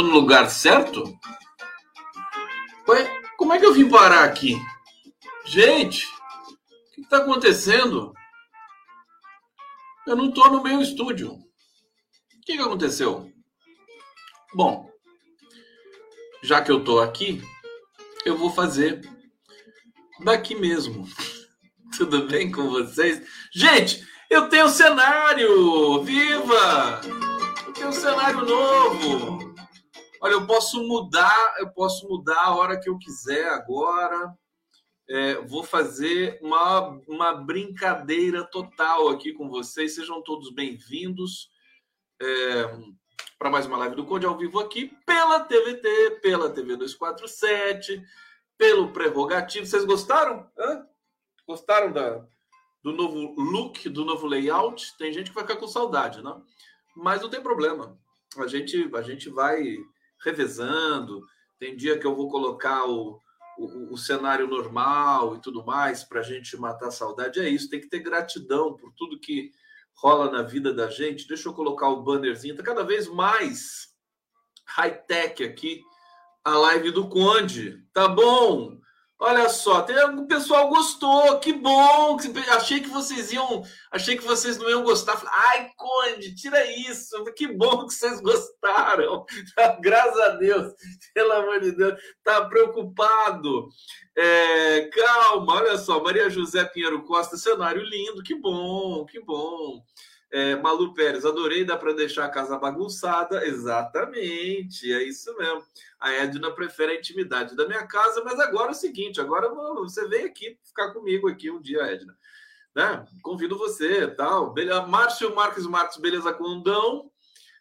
No lugar certo? Ué, como é que eu vim parar aqui? Gente, o que está acontecendo? Eu não tô no meu estúdio. O que, que aconteceu? Bom, já que eu tô aqui, eu vou fazer daqui mesmo. Tudo bem com vocês? Gente, eu tenho cenário! Viva! Eu tenho um cenário novo! Olha, eu posso mudar, eu posso mudar a hora que eu quiser agora. É, vou fazer uma, uma brincadeira total aqui com vocês. Sejam todos bem-vindos é, para mais uma live do Conde ao vivo aqui pela TVT, pela TV 247, pelo Prerrogativo. Vocês gostaram? Hã? Gostaram da, do novo look, do novo layout? Tem gente que vai ficar com saudade? Né? Mas não tem problema. A gente, a gente vai revezando. Tem dia que eu vou colocar o, o, o cenário normal e tudo mais para a gente matar a saudade. É isso, tem que ter gratidão por tudo que rola na vida da gente. Deixa eu colocar o bannerzinho. Tá cada vez mais high-tech aqui a live do Conde. Tá bom? Olha só, tem, o pessoal gostou, que bom. Achei que vocês iam, achei que vocês não iam gostar. Falei, Ai, Conde, tira isso. Que bom que vocês gostaram. Graças a Deus, pelo amor de Deus, tá preocupado. É, calma, olha só, Maria José Pinheiro Costa, cenário lindo, que bom, que bom. É, Malu Pérez, adorei, dá para deixar a casa bagunçada. Exatamente, é isso mesmo. A Edna prefere a intimidade da minha casa, mas agora é o seguinte: agora você vem aqui ficar comigo aqui um dia, Edna. Né? Convido você, tal. Beleza. Márcio Marques Marques, beleza, Condão.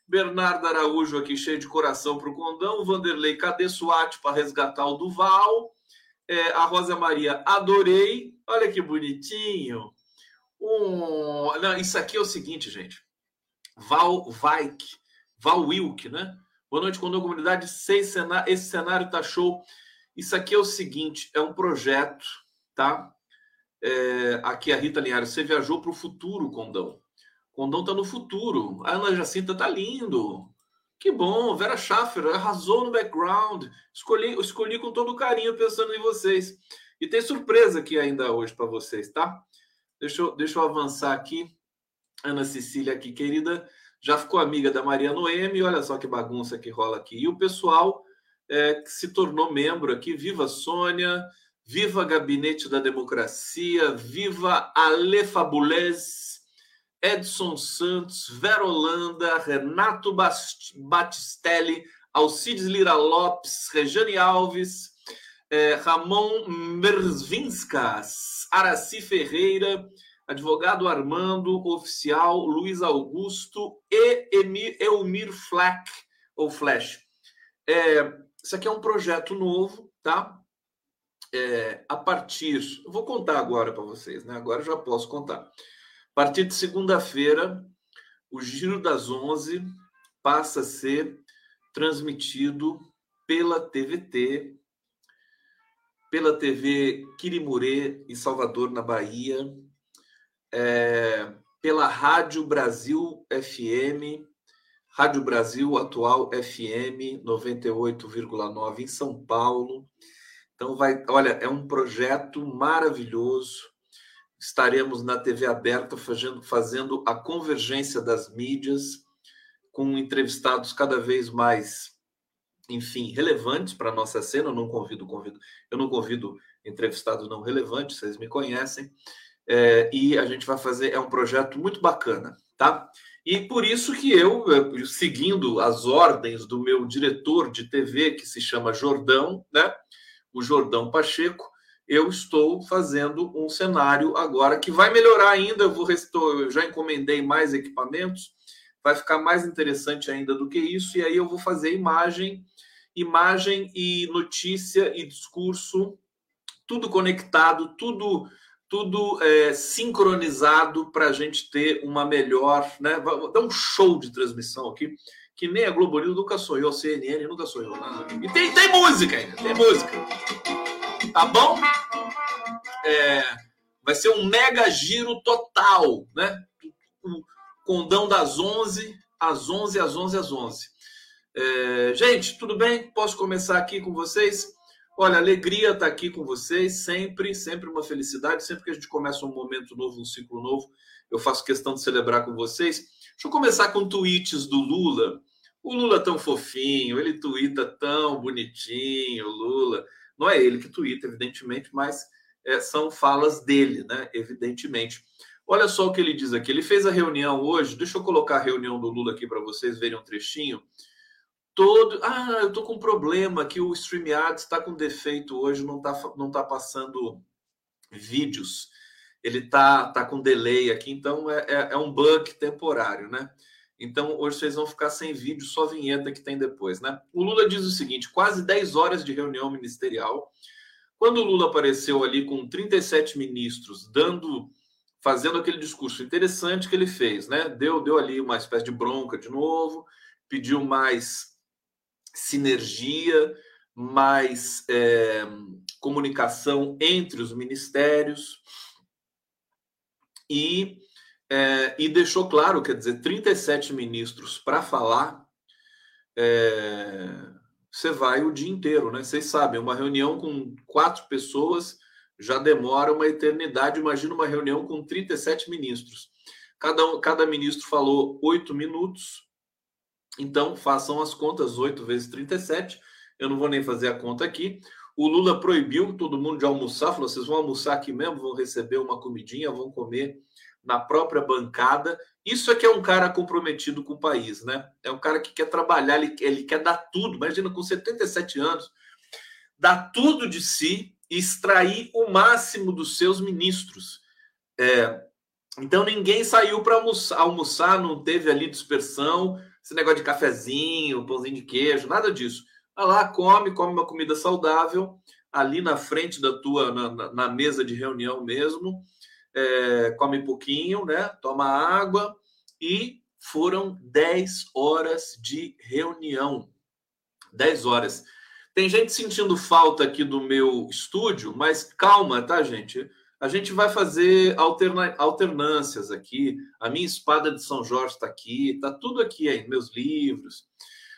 Bernardo Araújo aqui, cheio de coração para o Condão. Vanderlei, cadê SWAT para resgatar o Duval? É, a Rosa Maria, adorei. Olha que bonitinho. Um... Não, isso aqui é o seguinte, gente. Val Vaik, Val Wilk, né? Boa noite, Condom Comunidade. Esse cenário tá show. Isso aqui é o seguinte: é um projeto, tá? É... Aqui a Rita Linhares, você viajou para o futuro, Condão. Condão tá no futuro. A Ana Jacinta tá lindo. Que bom, Vera Schaffer arrasou no background. Escolhi, escolhi com todo carinho pensando em vocês. E tem surpresa aqui ainda hoje para vocês, tá? Deixa eu, deixa eu avançar aqui. Ana Cecília aqui, querida, já ficou amiga da Maria Noemi. Olha só que bagunça que rola aqui. E o pessoal é, que se tornou membro aqui. Viva Sônia, viva Gabinete da Democracia, viva Ale Fabulez, Edson Santos, Vera Holanda, Renato Batistelli, Alcides Lira Lopes, Rejane Alves, é, Ramon Mervinskas, Araci Ferreira, advogado Armando, oficial Luiz Augusto e Emir, Elmir Flack, ou Flash. É, isso aqui é um projeto novo, tá? É, a partir. Vou contar agora para vocês, né? Agora já posso contar. A partir de segunda-feira, o Giro das Onze passa a ser transmitido pela TVT pela TV Quirimurê, em Salvador, na Bahia, é, pela Rádio Brasil FM, Rádio Brasil Atual FM 98,9 em São Paulo. Então vai, olha, é um projeto maravilhoso. Estaremos na TV aberta fazendo, fazendo a convergência das mídias com entrevistados cada vez mais enfim, relevantes para a nossa cena. Eu não convido, convido, eu não convido entrevistados não relevantes, vocês me conhecem. É, e a gente vai fazer, é um projeto muito bacana, tá? E por isso que eu, seguindo as ordens do meu diretor de TV, que se chama Jordão, né? O Jordão Pacheco, eu estou fazendo um cenário agora que vai melhorar ainda. Eu, vou, eu já encomendei mais equipamentos, vai ficar mais interessante ainda do que isso, e aí eu vou fazer imagem imagem e notícia e discurso, tudo conectado, tudo tudo é, sincronizado para a gente ter uma melhor, né? Dar um show de transmissão aqui, que nem a Globo News nunca sonhou, a CNN nunca sonhou. Né? E tem, tem música ainda, tem música. Tá bom? É, vai ser um mega giro total, né? Condão das 11 às 11 às 11 às 11. É, gente, tudo bem? Posso começar aqui com vocês? Olha, alegria estar aqui com vocês, sempre, sempre uma felicidade. Sempre que a gente começa um momento novo, um ciclo novo, eu faço questão de celebrar com vocês. Deixa eu começar com tweets do Lula. O Lula tão fofinho, ele tuita tão bonitinho, Lula. Não é ele que tuita, evidentemente, mas é, são falas dele, né? Evidentemente. Olha só o que ele diz aqui. Ele fez a reunião hoje. Deixa eu colocar a reunião do Lula aqui para vocês verem um trechinho. Todo. Ah, eu tô com um problema que o StreamYard está com defeito hoje, não tá, não tá passando vídeos. Ele tá, tá com delay aqui, então é, é, é um bug temporário, né? Então, hoje vocês vão ficar sem vídeo, só vinheta que tem depois, né? O Lula diz o seguinte: quase 10 horas de reunião ministerial. Quando o Lula apareceu ali com 37 ministros, dando, fazendo aquele discurso interessante que ele fez, né? Deu, deu ali uma espécie de bronca de novo, pediu mais sinergia, mais é, comunicação entre os ministérios e é, e deixou claro, quer dizer, 37 ministros para falar, é, você vai o dia inteiro, né? Vocês sabem, uma reunião com quatro pessoas já demora uma eternidade. Imagina uma reunião com 37 ministros. Cada, cada ministro falou oito minutos, então façam as contas, 8 vezes 37. Eu não vou nem fazer a conta aqui. O Lula proibiu todo mundo de almoçar, falou: vocês vão almoçar aqui mesmo, vão receber uma comidinha, vão comer na própria bancada. Isso é que é um cara comprometido com o país, né? É um cara que quer trabalhar, ele, ele quer dar tudo. Imagina, com 77 anos, dar tudo de si extrair o máximo dos seus ministros. É, então ninguém saiu para almoçar, almoçar, não teve ali dispersão, esse negócio de cafezinho, pãozinho de queijo, nada disso. Vai lá, come, come uma comida saudável, ali na frente da tua, na, na mesa de reunião mesmo é, come pouquinho, né? Toma água e foram 10 horas de reunião. 10 horas. Tem gente sentindo falta aqui do meu estúdio, mas calma, tá, gente? A gente vai fazer alterna alternâncias aqui. A minha espada de São Jorge está aqui, tá tudo aqui aí, meus livros,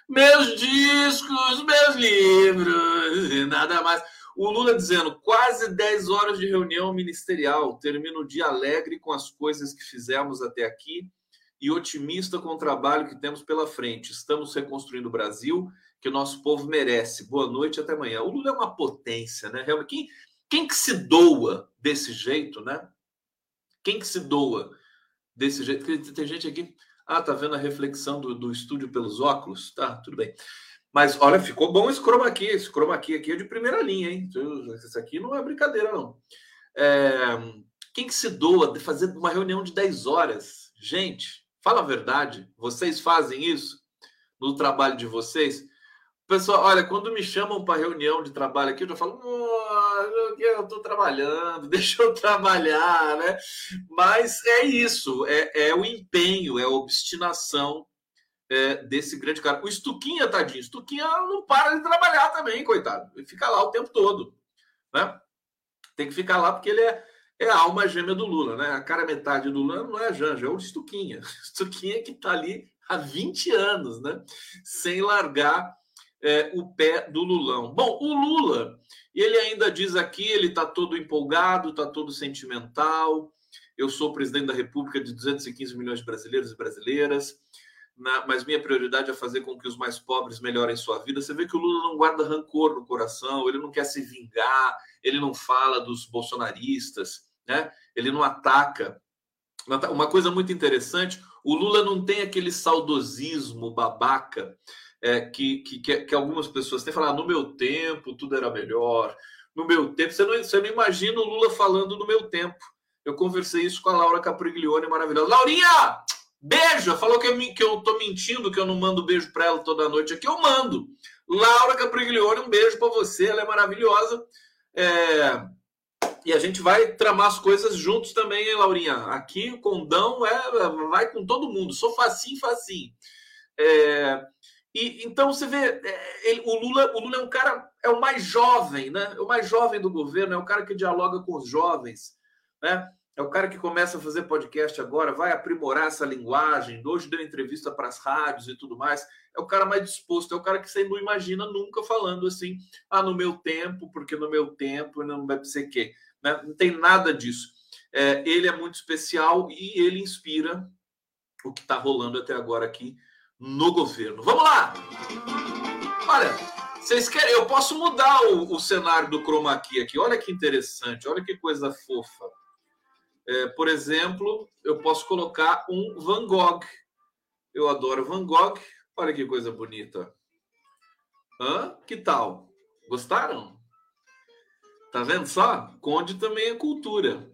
meus discos, meus livros, e nada mais. O Lula dizendo quase 10 horas de reunião ministerial. Termino o dia alegre com as coisas que fizemos até aqui e otimista com o trabalho que temos pela frente. Estamos reconstruindo o Brasil que o nosso povo merece. Boa noite, até amanhã. O Lula é uma potência, né? Quem, quem que se doa desse jeito, né? Quem que se doa desse jeito? Tem gente aqui. Ah, tá vendo a reflexão do, do estúdio pelos óculos? Tá, tudo bem. Mas olha, ficou bom esse chroma key. Esse chroma aqui é de primeira linha, hein? Esse aqui não é brincadeira, não. É... Quem que se doa de fazer uma reunião de 10 horas? Gente, fala a verdade. Vocês fazem isso no trabalho de vocês? Pessoal, olha, quando me chamam para reunião de trabalho aqui, eu já falo, oh, eu estou trabalhando, deixa eu trabalhar, né? Mas é isso, é, é o empenho, é a obstinação é, desse grande cara. O Stuquinha, tadinho, Stuquinha não para de trabalhar também, coitado. Ele fica lá o tempo todo, né? Tem que ficar lá porque ele é, é a alma gêmea do Lula, né? A cara metade do Lula não é a Janja, é o Stuquinha. Stuquinha que tá ali há 20 anos, né? Sem largar é, o pé do Lulão. Bom, o Lula, ele ainda diz aqui, ele tá todo empolgado, tá todo sentimental. Eu sou presidente da República de 215 milhões de brasileiros e brasileiras na, mas minha prioridade é fazer com que os mais pobres melhorem sua vida. Você vê que o Lula não guarda rancor no coração, ele não quer se vingar, ele não fala dos bolsonaristas, né? ele não ataca. Uma coisa muito interessante: o Lula não tem aquele saudosismo babaca é, que, que, que, algumas pessoas têm. Falar, ah, no meu tempo tudo era melhor, no meu tempo. Você não, você não imagina o Lula falando no meu tempo. Eu conversei isso com a Laura Capriglione, maravilhosa. Laurinha! Beijo! Falou que eu, que eu tô mentindo, que eu não mando beijo para ela toda noite aqui. Eu mando. Laura Capriglione, um beijo para você. Ela é maravilhosa. É... E a gente vai tramar as coisas juntos também, hein, Laurinha? Aqui o condão é, vai com todo mundo. Sou facinho, facinho. É... E, então você vê, é, ele, o, Lula, o Lula é um cara, é o mais jovem, né? É o mais jovem do governo, é o cara que dialoga com os jovens, né? É o cara que começa a fazer podcast agora, vai aprimorar essa linguagem. Hoje deu entrevista para as rádios e tudo mais. É o cara mais disposto, é o cara que você não imagina nunca falando assim, ah, no meu tempo, porque no meu tempo não vai ser quê. Né? Não tem nada disso. É, ele é muito especial e ele inspira o que está rolando até agora aqui no governo. Vamos lá! Olha, vocês querem? Eu posso mudar o, o cenário do chroma key aqui. Olha que interessante, olha que coisa fofa. É, por exemplo, eu posso colocar um Van Gogh. Eu adoro Van Gogh. Olha que coisa bonita. Hã? Que tal? Gostaram? Tá vendo só? Conde também é cultura.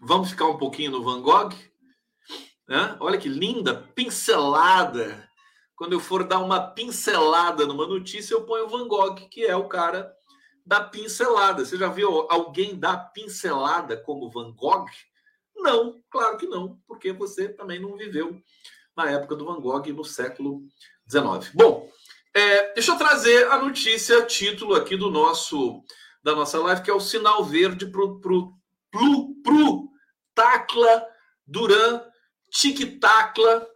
Vamos ficar um pouquinho no Van Gogh? Hã? Olha que linda, pincelada. Quando eu for dar uma pincelada numa notícia, eu ponho Van Gogh, que é o cara da pincelada. Você já viu alguém dar pincelada como Van Gogh? Não, claro que não, porque você também não viveu na época do Van Gogh no século XIX. Bom, é, deixa eu trazer a notícia, título aqui do nosso da nossa live, que é o sinal verde pro, pro, pro, pro Tacla Duran Tic Tacla.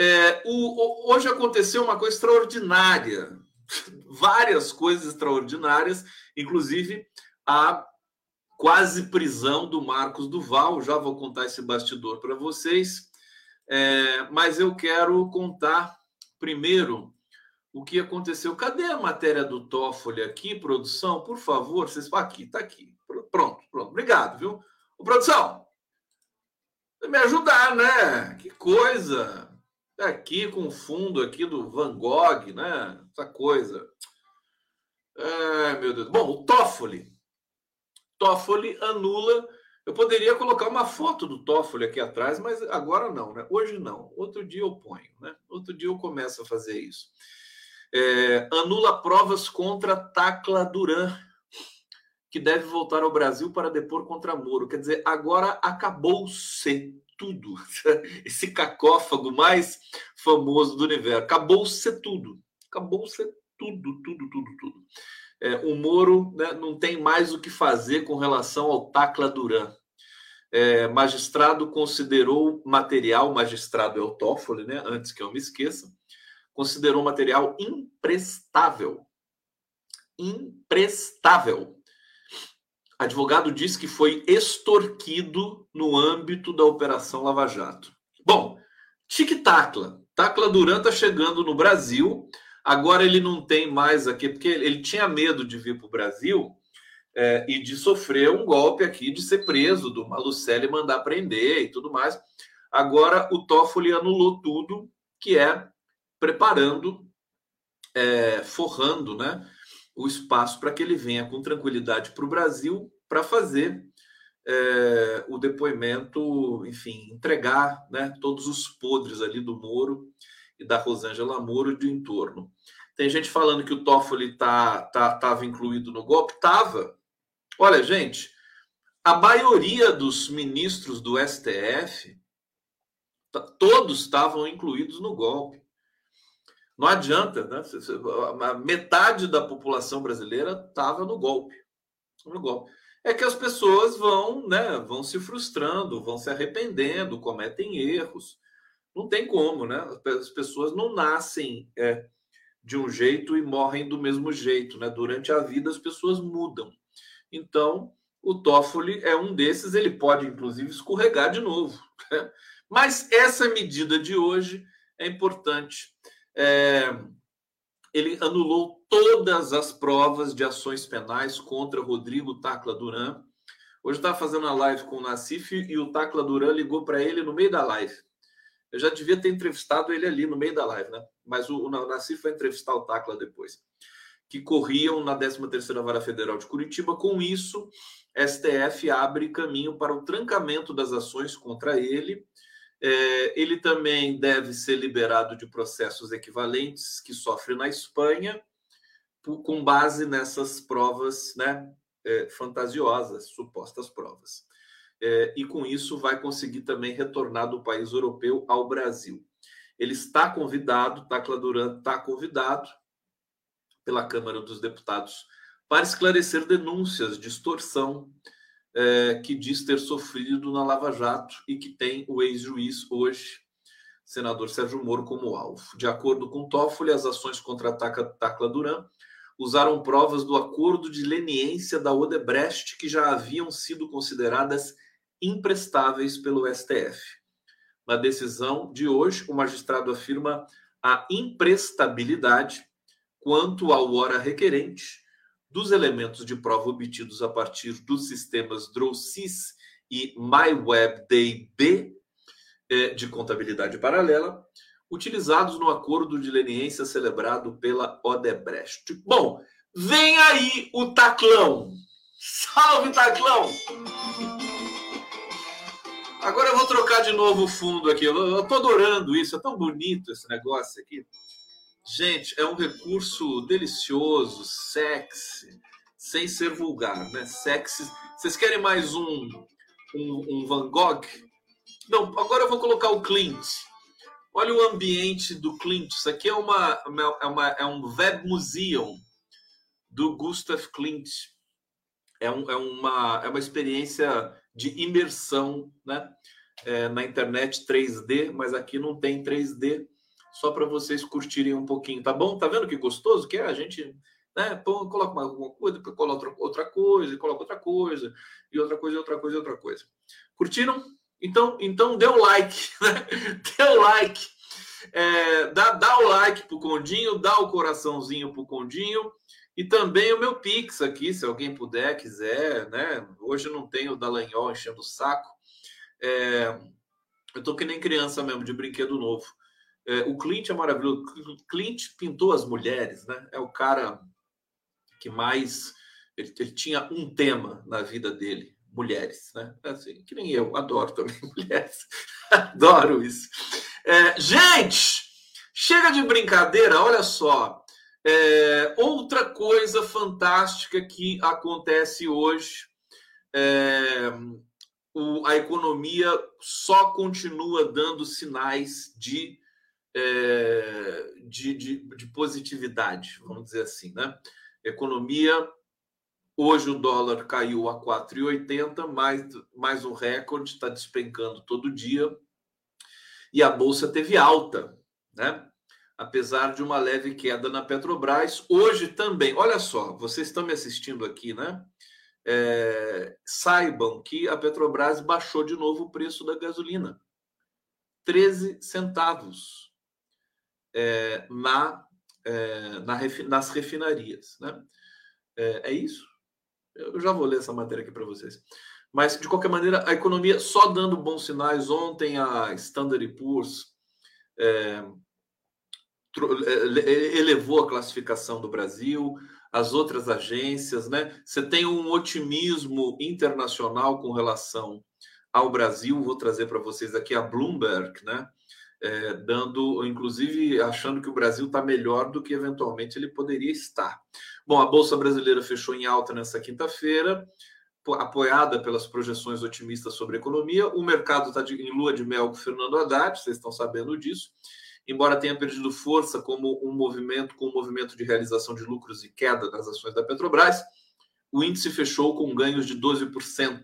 É, o, o, hoje aconteceu uma coisa extraordinária, várias coisas extraordinárias, inclusive a quase prisão do Marcos Duval. Já vou contar esse bastidor para vocês, é, mas eu quero contar primeiro o que aconteceu. Cadê a matéria do Toffoli aqui, produção? Por favor, vocês aqui, tá aqui. Pronto, pronto. Obrigado, viu? Ô, produção, me ajudar, né? Que coisa! Tá aqui com o fundo aqui do Van Gogh, né? Essa coisa. É, meu Deus. Bom, o Toffoli. Toffoli anula. Eu poderia colocar uma foto do Toffoli aqui atrás, mas agora não, né? Hoje não. Outro dia eu ponho, né? Outro dia eu começo a fazer isso. É, anula provas contra Tacla Duran, que deve voltar ao Brasil para depor contra Moro. Quer dizer, agora acabou-se tudo. Esse cacófago mais famoso do universo. Acabou-se tudo. Acabou-se tudo, tudo, tudo, tudo é, o Moro né, não tem mais o que fazer com relação ao Tacla Duran. É, magistrado considerou material, magistrado é o Toffoli, né, antes que eu me esqueça, considerou material imprestável. Imprestável. Advogado diz que foi extorquido no âmbito da Operação Lava Jato. Bom, tic-tacla. Tacla Duran está chegando no Brasil Agora ele não tem mais aqui, porque ele tinha medo de vir para o Brasil é, e de sofrer um golpe aqui, de ser preso, do Malucelli mandar prender e tudo mais. Agora o Toffoli anulou tudo, que é preparando, é, forrando né, o espaço para que ele venha com tranquilidade para o Brasil para fazer é, o depoimento, enfim, entregar né, todos os podres ali do Moro e da Rosângela Moro de entorno. Tem gente falando que o Toffoli tá, tá, incluído no golpe. Tava. Olha, gente, a maioria dos ministros do STF, todos estavam incluídos no golpe. Não adianta, né? Metade da população brasileira estava no golpe. No golpe. É que as pessoas vão, né, vão se frustrando, vão se arrependendo, cometem erros. Não tem como, né? As pessoas não nascem é, de um jeito e morrem do mesmo jeito, né? Durante a vida as pessoas mudam. Então, o Toffoli é um desses, ele pode inclusive escorregar de novo. Né? Mas essa medida de hoje é importante. É, ele anulou todas as provas de ações penais contra Rodrigo Tacla Duran. Hoje estava fazendo a live com o Nassif e o Tacla Duran ligou para ele no meio da live. Eu já devia ter entrevistado ele ali no meio da live, né? Mas o, o Nassif foi entrevistar o Tacla depois. Que corriam na 13ª Vara Federal de Curitiba. Com isso, STF abre caminho para o trancamento das ações contra ele. É, ele também deve ser liberado de processos equivalentes que sofre na Espanha, com base nessas provas né, é, fantasiosas, supostas provas é, e com isso vai conseguir também retornar do país europeu ao Brasil. Ele está convidado, Tacla Duran está convidado pela Câmara dos Deputados para esclarecer denúncias de extorsão é, que diz ter sofrido na Lava Jato e que tem o ex-juiz hoje, senador Sérgio Moro, como alvo. De acordo com Toffoli, as ações contra a Tacla Duran usaram provas do acordo de leniência da Odebrecht que já haviam sido consideradas imprestáveis pelo STF. Na decisão de hoje, o magistrado afirma a imprestabilidade quanto ao hora requerente dos elementos de prova obtidos a partir dos sistemas DrawSys e MyWebDB eh, de contabilidade paralela, utilizados no acordo de leniência celebrado pela Odebrecht. Bom, vem aí o Taclão. Salve, Taclão! Agora eu vou trocar de novo o fundo aqui. Eu, estou adorando isso, é tão bonito esse negócio aqui. Gente, é um recurso delicioso, sexy, sem ser vulgar, né? Sexy. Vocês querem mais um, um, um Van Gogh? Não, agora eu vou colocar o Clint. Olha o ambiente do Klimt. Isso aqui é, uma, é, uma, é um Web Museum do Gustav Klimt. É, um, é, uma, é uma experiência de imersão né? É, na internet 3D, mas aqui não tem 3D, só para vocês curtirem um pouquinho, tá bom? Tá vendo que gostoso que é? A gente né, põe, coloca uma, alguma coisa, coloca outra, coisa, coloca outra coisa, e outra coisa, outra coisa, outra coisa. Curtiram? Então, então dê o like, né? dê o like. É, dá, dá o like pro Condinho, dá o coraçãozinho pro Condinho. E também o meu Pix aqui, se alguém puder, quiser, né? Hoje eu não tenho o Dallagnol enchendo o saco. É, eu tô que nem criança mesmo, de brinquedo novo. É, o Clint é maravilhoso. Clint pintou as mulheres, né? É o cara que mais. Ele, ele tinha um tema na vida dele mulheres, né? Assim, que nem eu, adoro também mulheres. adoro isso. É, gente, chega de brincadeira, olha só. É, outra coisa fantástica que acontece hoje. É, o, a economia só continua dando sinais de, é, de, de, de positividade, vamos dizer assim, né? Economia Hoje o dólar caiu a 4,80, mais, mais um recorde, está despencando todo dia. E a bolsa teve alta, né? Apesar de uma leve queda na Petrobras. Hoje também, olha só, vocês estão me assistindo aqui, né? É, saibam que a Petrobras baixou de novo o preço da gasolina. 13 centavos é, na, é, na, nas refinarias. Né? É, é isso. Eu já vou ler essa matéria aqui para vocês. Mas, de qualquer maneira, a economia só dando bons sinais. Ontem, a Standard Poor's é, é elevou a classificação do Brasil, as outras agências, né? Você tem um otimismo internacional com relação ao Brasil. Vou trazer para vocês aqui a Bloomberg, né? É, dando, inclusive, achando que o Brasil está melhor do que eventualmente ele poderia estar. Bom, a Bolsa Brasileira fechou em alta nessa quinta-feira, apoiada pelas projeções otimistas sobre a economia. O mercado está em lua de mel com Fernando Haddad, vocês estão sabendo disso. Embora tenha perdido força como um movimento com um movimento de realização de lucros e queda das ações da Petrobras, o índice fechou com ganhos de 12%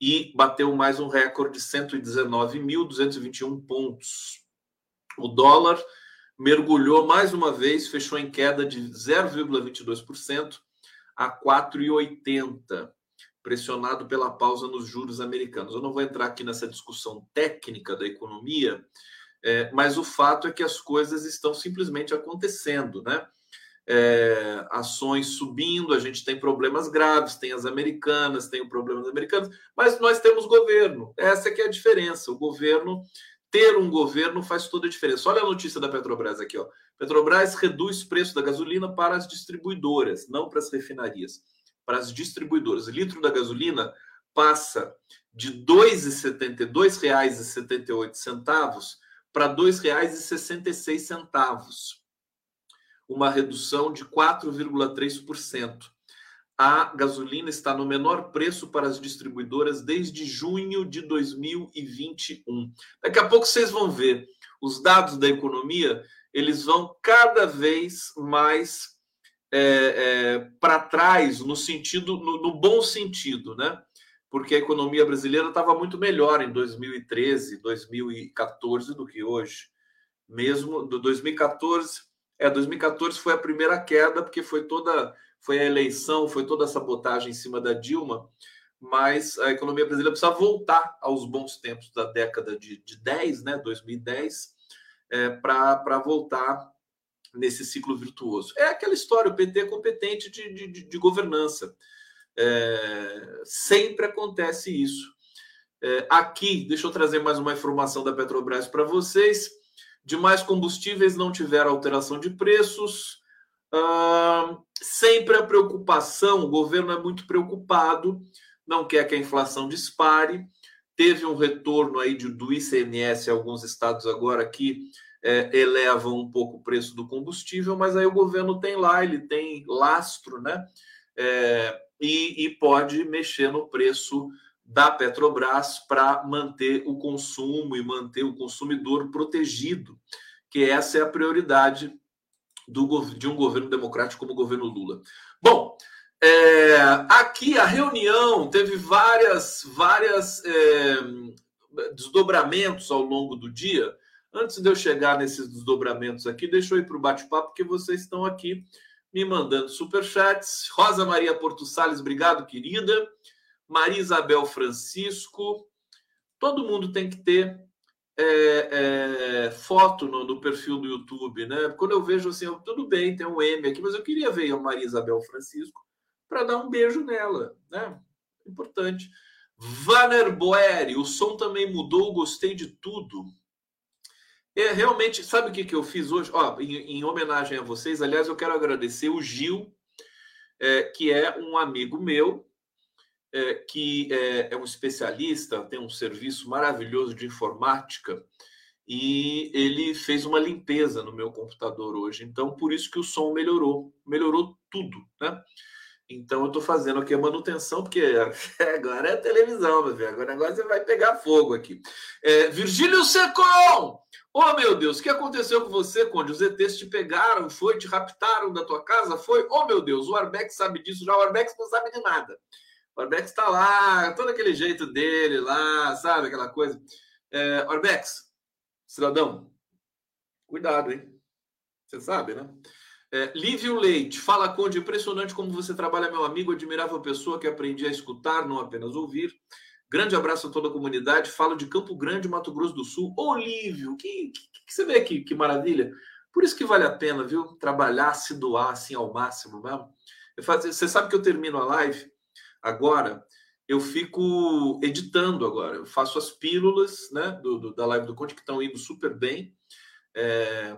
e bateu mais um recorde de 119.221 pontos. O dólar mergulhou mais uma vez, fechou em queda de 0,22% a 4,80, pressionado pela pausa nos juros americanos. Eu não vou entrar aqui nessa discussão técnica da economia, é, mas o fato é que as coisas estão simplesmente acontecendo, né? É, ações subindo, a gente tem problemas graves, tem as americanas, tem o problema das americanas, mas nós temos governo. Essa é que é a diferença. O governo ter um governo faz toda a diferença. Olha a notícia da Petrobras aqui, ó. Petrobras reduz preço da gasolina para as distribuidoras, não para as refinarias, para as distribuidoras. O litro da gasolina passa de R$ 2,72,78 para R$ 2,66, uma redução de 4,3% a gasolina está no menor preço para as distribuidoras desde junho de 2021. Daqui a pouco vocês vão ver os dados da economia, eles vão cada vez mais é, é, para trás, no sentido, no, no, bom sentido, né? porque a economia brasileira estava muito melhor em 2013, 2014 do que hoje. Mesmo do 2014, é 2014 foi a primeira queda, porque foi toda foi a eleição, foi toda a sabotagem em cima da Dilma, mas a economia brasileira precisa voltar aos bons tempos da década de, de 10, né, 2010, é, para voltar nesse ciclo virtuoso. É aquela história, o PT é competente de, de, de governança. É, sempre acontece isso. É, aqui, deixa eu trazer mais uma informação da Petrobras para vocês. Demais combustíveis não tiveram alteração de preços. Sempre a preocupação, o governo é muito preocupado, não quer que a inflação dispare. Teve um retorno aí de, do ICMS alguns estados agora que é, elevam um pouco o preço do combustível, mas aí o governo tem lá, ele tem lastro, né? É, e, e pode mexer no preço da Petrobras para manter o consumo e manter o consumidor protegido, que essa é a prioridade do, de um governo democrático como o governo Lula. Bom, é, aqui a reunião teve várias, várias é, desdobramentos ao longo do dia. Antes de eu chegar nesses desdobramentos aqui, deixa eu ir para o bate-papo, porque vocês estão aqui me mandando superchats. Rosa Maria Porto Salles, obrigado, querida. Maria Isabel Francisco. Todo mundo tem que ter é, é, foto no, no, perfil do YouTube, né? Quando eu vejo assim, eu, tudo bem, tem um M aqui, mas eu queria ver a Maria Isabel Francisco para dar um beijo nela, né? Importante. Vanner Boeri, o som também mudou, gostei de tudo. É, realmente, sabe o que, que eu fiz hoje? Ó, em, em homenagem a vocês, aliás, eu quero agradecer o Gil, é, que é um amigo meu, é, que é, é, um especialista, tem um serviço maravilhoso de informática, e ele fez uma limpeza no meu computador hoje. Então, por isso que o som melhorou. Melhorou tudo, né? Então, eu estou fazendo aqui a manutenção, porque agora é televisão, meu filho. Agora o negócio vai pegar fogo aqui. É, Virgílio Secom! Oh, meu Deus, o que aconteceu com você, Conde? Os ETs te pegaram, foi, te raptaram da tua casa, foi? Oh, meu Deus, o Arbex sabe disso já, o Arbex não sabe de nada. O Arbex está lá, todo aquele jeito dele lá, sabe, aquela coisa. É, Arbex, cidadão, cuidado, hein? Você sabe, né? É, Lívio Leite, fala, Conde, impressionante como você trabalha, meu amigo, admirável pessoa que aprendi a escutar, não apenas ouvir. Grande abraço a toda a comunidade. Falo de Campo Grande, Mato Grosso do Sul. Olívio, que, que, que você vê aqui, que maravilha. Por isso que vale a pena, viu? Trabalhar, se doar assim ao máximo mesmo. Faço, você sabe que eu termino a live agora, eu fico editando agora. Eu faço as pílulas né, do, do da live do Conte, que estão indo super bem. É,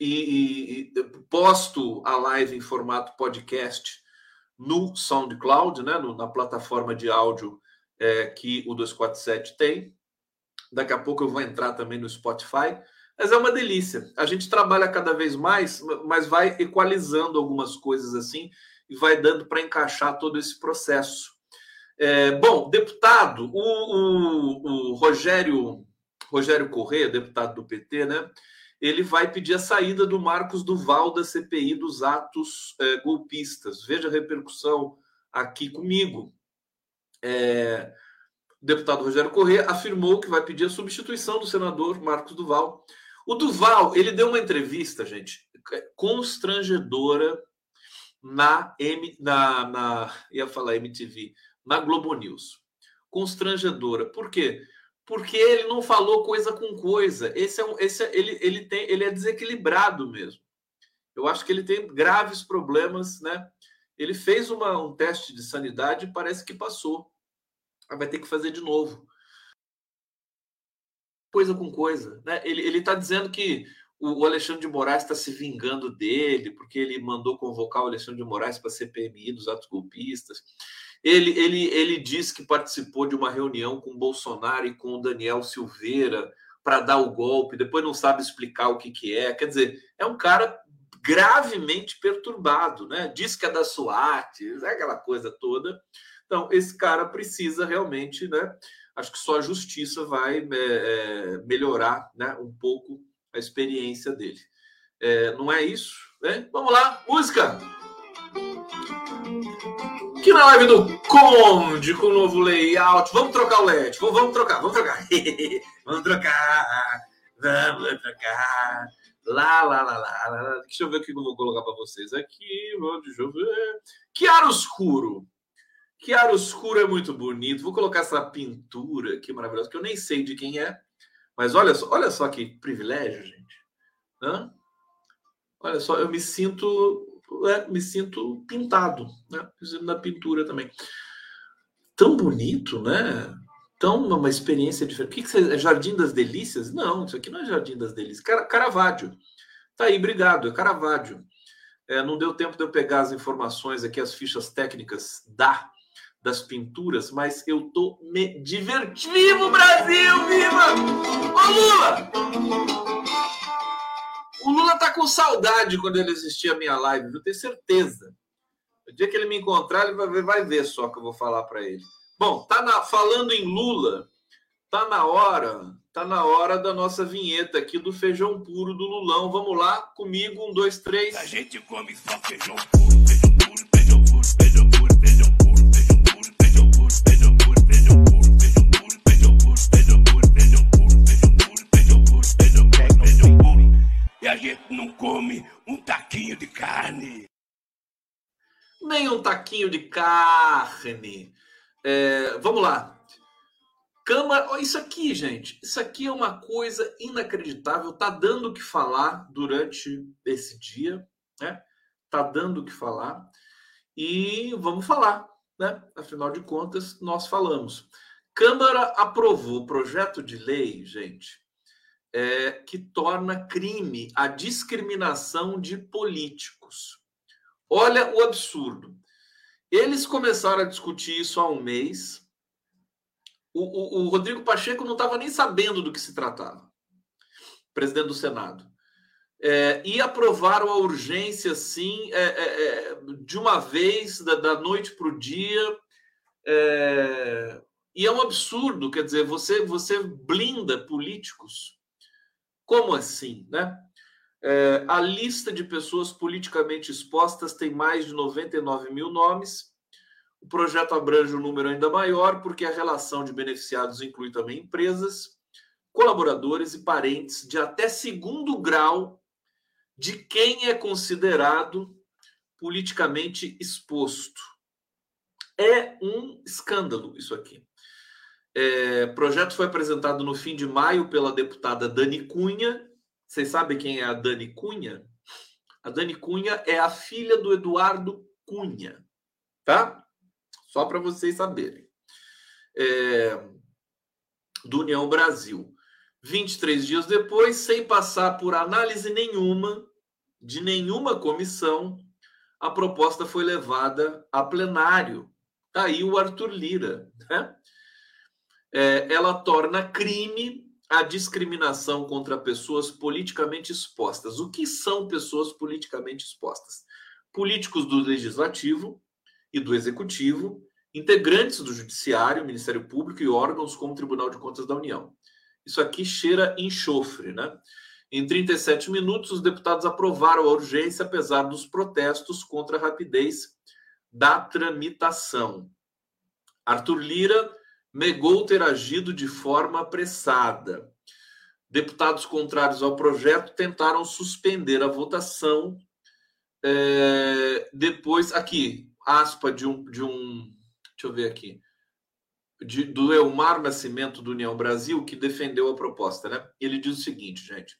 e, e, posto a live em formato podcast no SoundCloud, né, no, na plataforma de áudio é, que o 247 tem. Daqui a pouco eu vou entrar também no Spotify. Mas é uma delícia. A gente trabalha cada vez mais, mas vai equalizando algumas coisas assim e vai dando para encaixar todo esse processo. É, bom, deputado, o, o, o, Rogério Rogério Corrêa, deputado do PT, né? Ele vai pedir a saída do Marcos Duval da CPI dos atos é, golpistas. Veja a repercussão aqui comigo é, o deputado Rogério Corrêa afirmou que vai pedir a substituição do senador Marcos Duval. O Duval, ele deu uma entrevista, gente, constrangedora na, M, na, na ia falar MTV, na Globo News. Constrangedora. Por quê? Porque ele não falou coisa com coisa. Esse é um, esse é, ele, ele tem, ele é desequilibrado mesmo. Eu acho que ele tem graves problemas, né? Ele fez uma, um teste de sanidade e parece que passou. Vai ter que fazer de novo. Coisa com coisa. Né? Ele está dizendo que o, Alexandre de Moraes está se vingando dele, porque ele mandou convocar o Alexandre de Moraes para a CPMI dos atos golpistas. Ele, ele, ele disse que participou de uma reunião com Bolsonaro e com o Daniel Silveira para dar o golpe, depois não sabe explicar o que, que é. Quer dizer, é um cara gravemente perturbado, né? Diz que é da SWAT, é aquela coisa toda. Então, esse cara precisa realmente, né? Acho que só a justiça vai é, é, melhorar né, um pouco a experiência dele. É, não é isso? Né? Vamos lá, música! Aqui na live do Conde com o novo layout. Vamos trocar o LED. Vamos trocar, vamos trocar. vamos trocar. Vamos trocar. Lá, lá, lá, lá, lá. Deixa eu ver o que eu vou colocar para vocês aqui. Deixa eu ver. Chiaroscuro. Chiaroscuro é muito bonito. Vou colocar essa pintura aqui maravilhosa, que eu nem sei de quem é. Mas olha só, olha só que privilégio, gente. Olha só, eu me sinto é, me sinto pintado, né? Na pintura também. Tão bonito, né? Tão uma experiência diferente. O que, que você, é Jardim das Delícias? Não, isso aqui não é Jardim das Delícias. Car Caravaggio. Tá aí, obrigado. É Caravaggio. É, não deu tempo de eu pegar as informações aqui, as fichas técnicas da das pinturas, mas eu tô me divertindo. Brasil! Viva! Ô Lula! O Lula tá com saudade quando ele assistia a minha live, eu tenho certeza. O dia que ele me encontrar, ele vai ver, vai ver só que eu vou falar para ele. Bom, tá na, falando em Lula, tá na hora, tá na hora da nossa vinheta aqui do feijão puro do Lulão. Vamos lá, comigo, um, dois, três. A gente come só feijão puro, a gente não come um taquinho de carne. Nem um taquinho de carne. É, vamos lá. Câmara, isso aqui, gente, isso aqui é uma coisa inacreditável. Tá dando o que falar durante esse dia, né? Tá dando o que falar e vamos falar, né? Afinal de contas, nós falamos. Câmara aprovou o projeto de lei, gente, é, que torna crime a discriminação de políticos. Olha o absurdo. Eles começaram a discutir isso há um mês. O, o, o Rodrigo Pacheco não estava nem sabendo do que se tratava, presidente do Senado. É, e aprovaram a urgência, sim, é, é, é de uma vez, da, da noite para o dia. É, e é um absurdo, quer dizer, você, você blinda políticos como assim, né? É, a lista de pessoas politicamente expostas tem mais de 99 mil nomes. O projeto abrange um número ainda maior, porque a relação de beneficiados inclui também empresas, colaboradores e parentes de até segundo grau de quem é considerado politicamente exposto. É um escândalo isso aqui. É, projeto foi apresentado no fim de maio pela deputada Dani Cunha. Vocês sabem quem é a Dani Cunha? A Dani Cunha é a filha do Eduardo Cunha, tá? Só para vocês saberem. É, do União Brasil. 23 dias depois, sem passar por análise nenhuma, de nenhuma comissão, a proposta foi levada a plenário. Tá aí o Arthur Lira, né? É, ela torna crime a discriminação contra pessoas politicamente expostas. O que são pessoas politicamente expostas? Políticos do legislativo e do executivo, integrantes do judiciário, Ministério Público e órgãos como o Tribunal de Contas da União. Isso aqui cheira enxofre, né? Em 37 minutos, os deputados aprovaram a urgência, apesar dos protestos contra a rapidez da tramitação. Arthur Lira negou ter agido de forma apressada. Deputados contrários ao projeto tentaram suspender a votação. É, depois, aqui, aspa de um, de um. Deixa eu ver aqui. De, do Elmar Nascimento do União Brasil, que defendeu a proposta, né? Ele diz o seguinte, gente: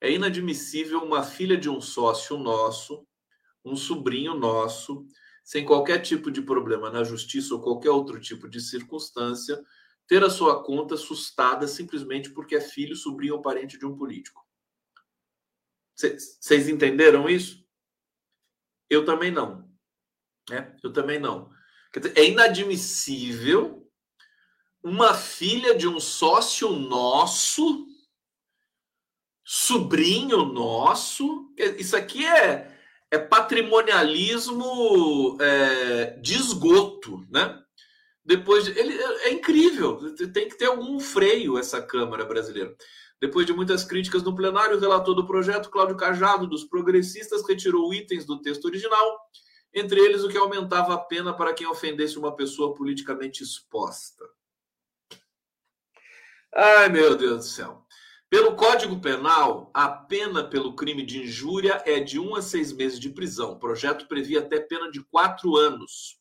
é inadmissível uma filha de um sócio nosso, um sobrinho nosso, sem qualquer tipo de problema na justiça ou qualquer outro tipo de circunstância, ter a sua conta sustada simplesmente porque é filho, sobrinho ou parente de um político. Vocês entenderam isso? Eu também não. Né? Eu também não. Dizer, é inadmissível uma filha de um sócio nosso, sobrinho nosso. Isso aqui é é patrimonialismo é, de esgoto, né? Depois de, ele é, é incrível, tem que ter algum freio essa Câmara brasileira. Depois de muitas críticas no plenário, o relator do projeto, Cláudio Cajado, dos progressistas, retirou itens do texto original entre eles o que aumentava a pena para quem ofendesse uma pessoa politicamente exposta. Ai, meu Deus do céu. Pelo Código Penal, a pena pelo crime de injúria é de um a seis meses de prisão. O projeto previa até pena de quatro anos.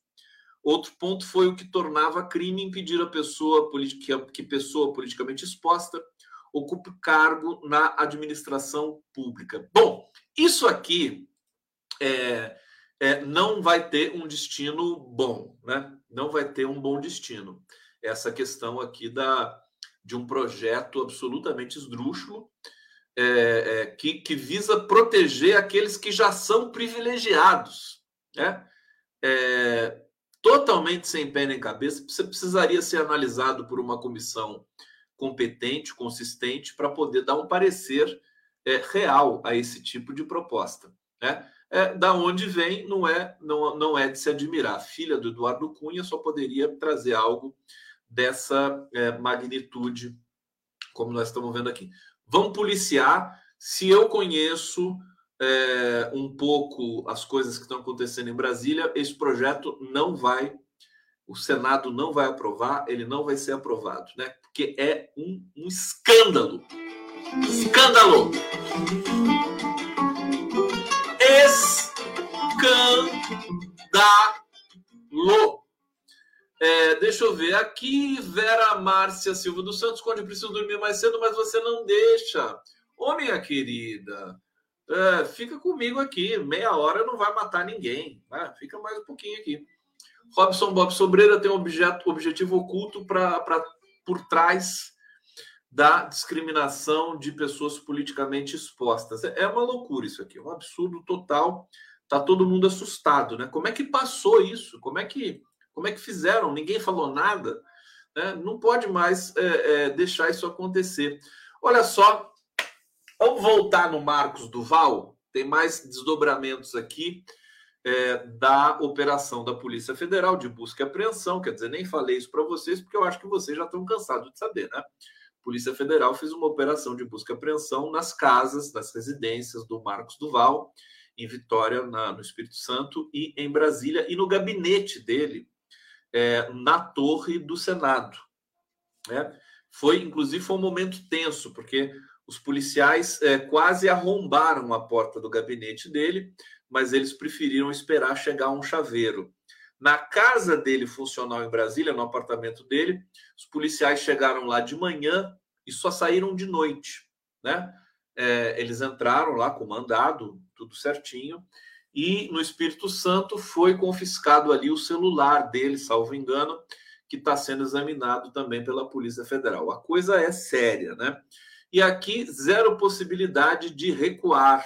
Outro ponto foi o que tornava crime impedir a pessoa que pessoa politicamente exposta ocupe cargo na administração pública. Bom, isso aqui é, é, não vai ter um destino bom, né? Não vai ter um bom destino. Essa questão aqui da, de um projeto absolutamente esdrúxulo é, é, que, que visa proteger aqueles que já são privilegiados, né? É, totalmente sem pé nem cabeça, você precisaria ser analisado por uma comissão competente, consistente, para poder dar um parecer é, real a esse tipo de proposta. Né? É, da onde vem não é, não, não é de se admirar. A filha do Eduardo Cunha só poderia trazer algo dessa é, magnitude, como nós estamos vendo aqui. Vamos policiar. Se eu conheço é, um pouco as coisas que estão acontecendo em Brasília, esse projeto não vai, o Senado não vai aprovar, ele não vai ser aprovado, né? Porque é um, um escândalo. Escândalo! Escândalo! É, deixa eu ver aqui, Vera Márcia Silva dos Santos, quando preciso dormir mais cedo, mas você não deixa. Ô, minha querida, é, fica comigo aqui, meia hora não vai matar ninguém. Né? Fica mais um pouquinho aqui. Robson Bob Sobreira tem um objeto, objetivo oculto para por trás da discriminação de pessoas politicamente expostas. É uma loucura isso aqui, é um absurdo total. Tá todo mundo assustado, né? Como é que passou isso? Como é que como é que fizeram? Ninguém falou nada. Né? Não pode mais é, é, deixar isso acontecer. Olha só, Vamos voltar no Marcos Duval. Tem mais desdobramentos aqui é, da operação da Polícia Federal de busca e apreensão. Quer dizer, nem falei isso para vocês, porque eu acho que vocês já estão cansados de saber, né? Polícia Federal fez uma operação de busca e apreensão nas casas, nas residências do Marcos Duval, em Vitória, na, no Espírito Santo, e em Brasília, e no gabinete dele, é, na torre do Senado. Né? Foi, inclusive, foi um momento tenso, porque os policiais é, quase arrombaram a porta do gabinete dele, mas eles preferiram esperar chegar um chaveiro. Na casa dele funcional em Brasília, no apartamento dele, os policiais chegaram lá de manhã e só saíram de noite, né? É, eles entraram lá com mandado, tudo certinho, e no Espírito Santo foi confiscado ali o celular dele, salvo engano, que está sendo examinado também pela Polícia Federal. A coisa é séria, né? E aqui, zero possibilidade de recuar.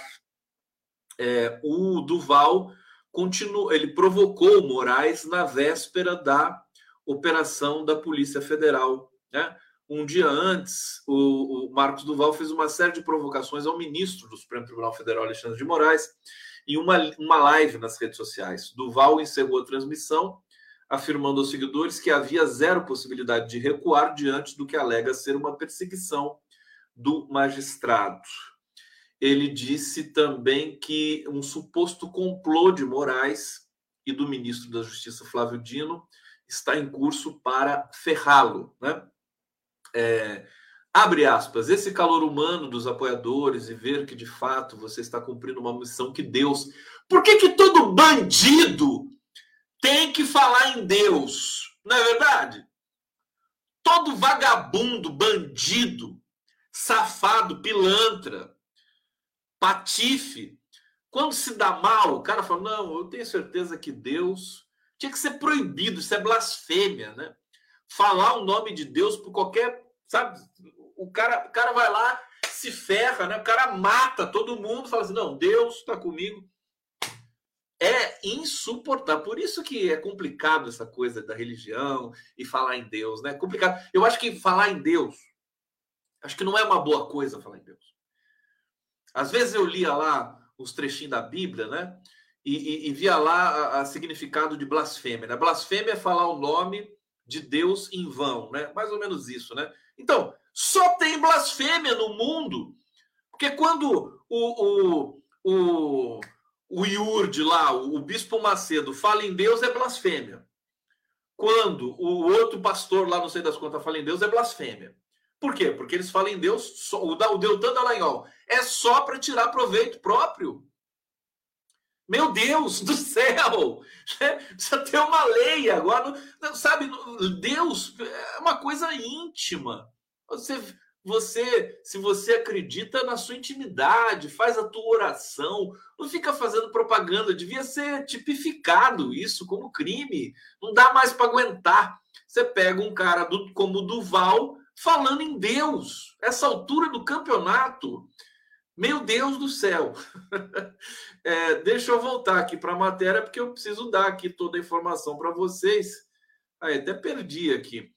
É, o Duval continua, ele provocou o Moraes na véspera da operação da Polícia Federal. Né? Um dia antes, o, o, Marcos Duval fez uma série de provocações ao ministro do Supremo Tribunal Federal, Alexandre de Moraes, em uma, uma live nas redes sociais. Duval encerrou a transmissão, afirmando aos seguidores que havia zero possibilidade de recuar diante do que alega ser uma perseguição do magistrado. Ele disse também que um suposto complô de Moraes e do ministro da Justiça, Flávio Dino, está em curso para ferrá-lo. Né? É, abre aspas, esse calor humano dos apoiadores e ver que de fato você está cumprindo uma missão que Deus. Por que, que todo bandido tem que falar em Deus? Não é verdade? Todo vagabundo, bandido, safado, pilantra, patife. Quando se dá mal, o cara fala: Não, eu tenho certeza que Deus. Tinha que ser proibido, isso é blasfêmia, né? Falar o nome de Deus por qualquer. Sabe? O cara, o cara vai lá, se ferra, né? O cara mata todo mundo, fala assim: Não, Deus está comigo. É insuportável. Por isso que é complicado essa coisa da religião e falar em Deus, né? É complicado. Eu acho que falar em Deus Acho que não é uma boa coisa falar em Deus. Às vezes eu lia lá os trechinhos da Bíblia, né? E, e, e via lá a, significado de blasfêmia. Né? Blasfêmia é falar o nome de Deus em vão, né? Mais ou menos isso, né? Então, só tem blasfêmia no mundo. Porque quando o, o, o, o Iurde lá, o Bispo Macedo, fala em Deus é blasfêmia. Quando o outro pastor lá, não sei das contas, fala em Deus, é blasfêmia. Por quê? Porque eles falam em Deus, o Deltan Dallagnol, é só para tirar proveito próprio. Meu Deus do céu! Precisa ter uma lei agora. Sabe, Deus é uma coisa íntima. Você, você, se você acredita na sua intimidade, faz a tua oração, não fica fazendo propaganda. Devia ser tipificado isso como crime. Não dá mais para aguentar. Você pega um cara do, como Duval falando em Deus, essa altura do campeonato. Meu Deus do céu! é, deixa eu voltar aqui para a matéria, porque eu preciso dar aqui toda a informação para vocês. Aí, até perdi aqui.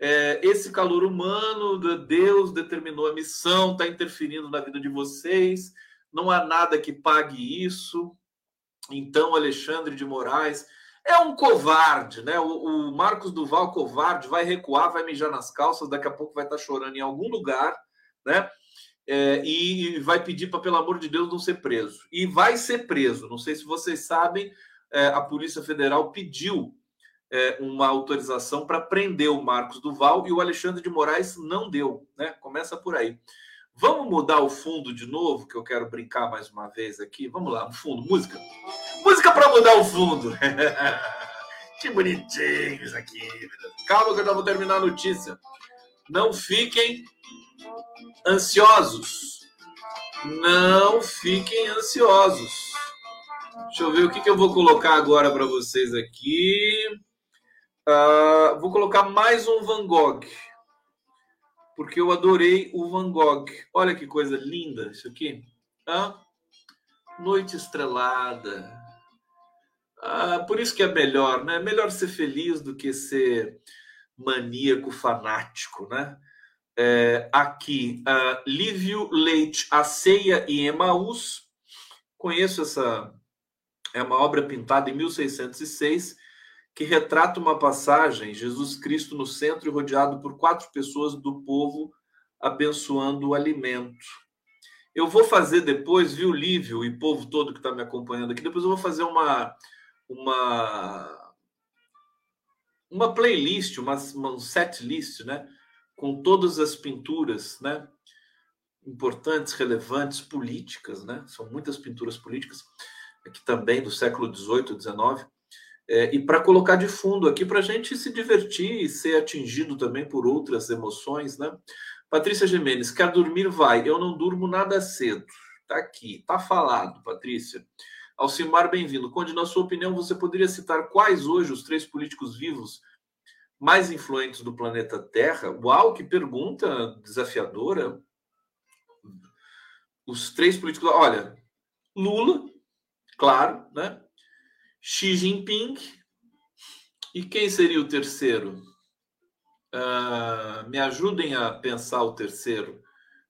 É, esse calor humano, Deus determinou a missão, está interferindo na vida de vocês, não há nada que pague isso. Então, Alexandre de Moraes é um covarde, né? O, o Marcos Duval, covarde, vai recuar, vai mijar nas calças, daqui a pouco vai estar tá chorando em algum lugar, né? É, e vai pedir para, pelo amor de Deus, não ser preso. E vai ser preso. Não sei se vocês sabem, é, a Polícia Federal pediu é, uma autorização para prender o Marcos Duval e o Alexandre de Moraes não deu. Né? Começa por aí. Vamos mudar o fundo de novo, que eu quero brincar mais uma vez aqui. Vamos lá, fundo, música. Música para mudar o fundo. que bonitinhos aqui. Calma que eu já vou terminar a notícia. Não fiquem ansiosos. Não fiquem ansiosos. Deixa eu ver o que, que eu vou colocar agora para vocês aqui. Uh, vou colocar mais um Van Gogh. Porque eu adorei o Van Gogh. Olha que coisa linda isso aqui. Ah, noite estrelada. Ah, por isso que é melhor, né? Melhor ser feliz do que ser maníaco fanático, né? É, aqui uh, Lívio Leite, A Ceia e Emaús. Conheço essa. É uma obra pintada em 1606 que retrata uma passagem, Jesus Cristo no centro e rodeado por quatro pessoas do povo abençoando o alimento. Eu vou fazer depois, viu, Lívio e povo todo que está me acompanhando aqui, depois eu vou fazer uma uma uma playlist, uma, uma um set list, né? Com todas as pinturas, né? Importantes, relevantes, políticas, né? São muitas pinturas políticas aqui também do século XVIII, XIX. É, e para colocar de fundo aqui para a gente se divertir e ser atingido também por outras emoções, né? Patrícia Gemenes, quer dormir? Vai. Eu não durmo nada cedo. Tá aqui, tá falado, Patrícia. Alcimar, bem-vindo. Conde, na sua opinião, você poderia citar quais hoje os três políticos vivos mais influentes do planeta Terra. Uau, que pergunta desafiadora. Os três políticos. Olha, Lula, claro, né? Xi Jinping. E quem seria o terceiro? Uh, me ajudem a pensar o terceiro.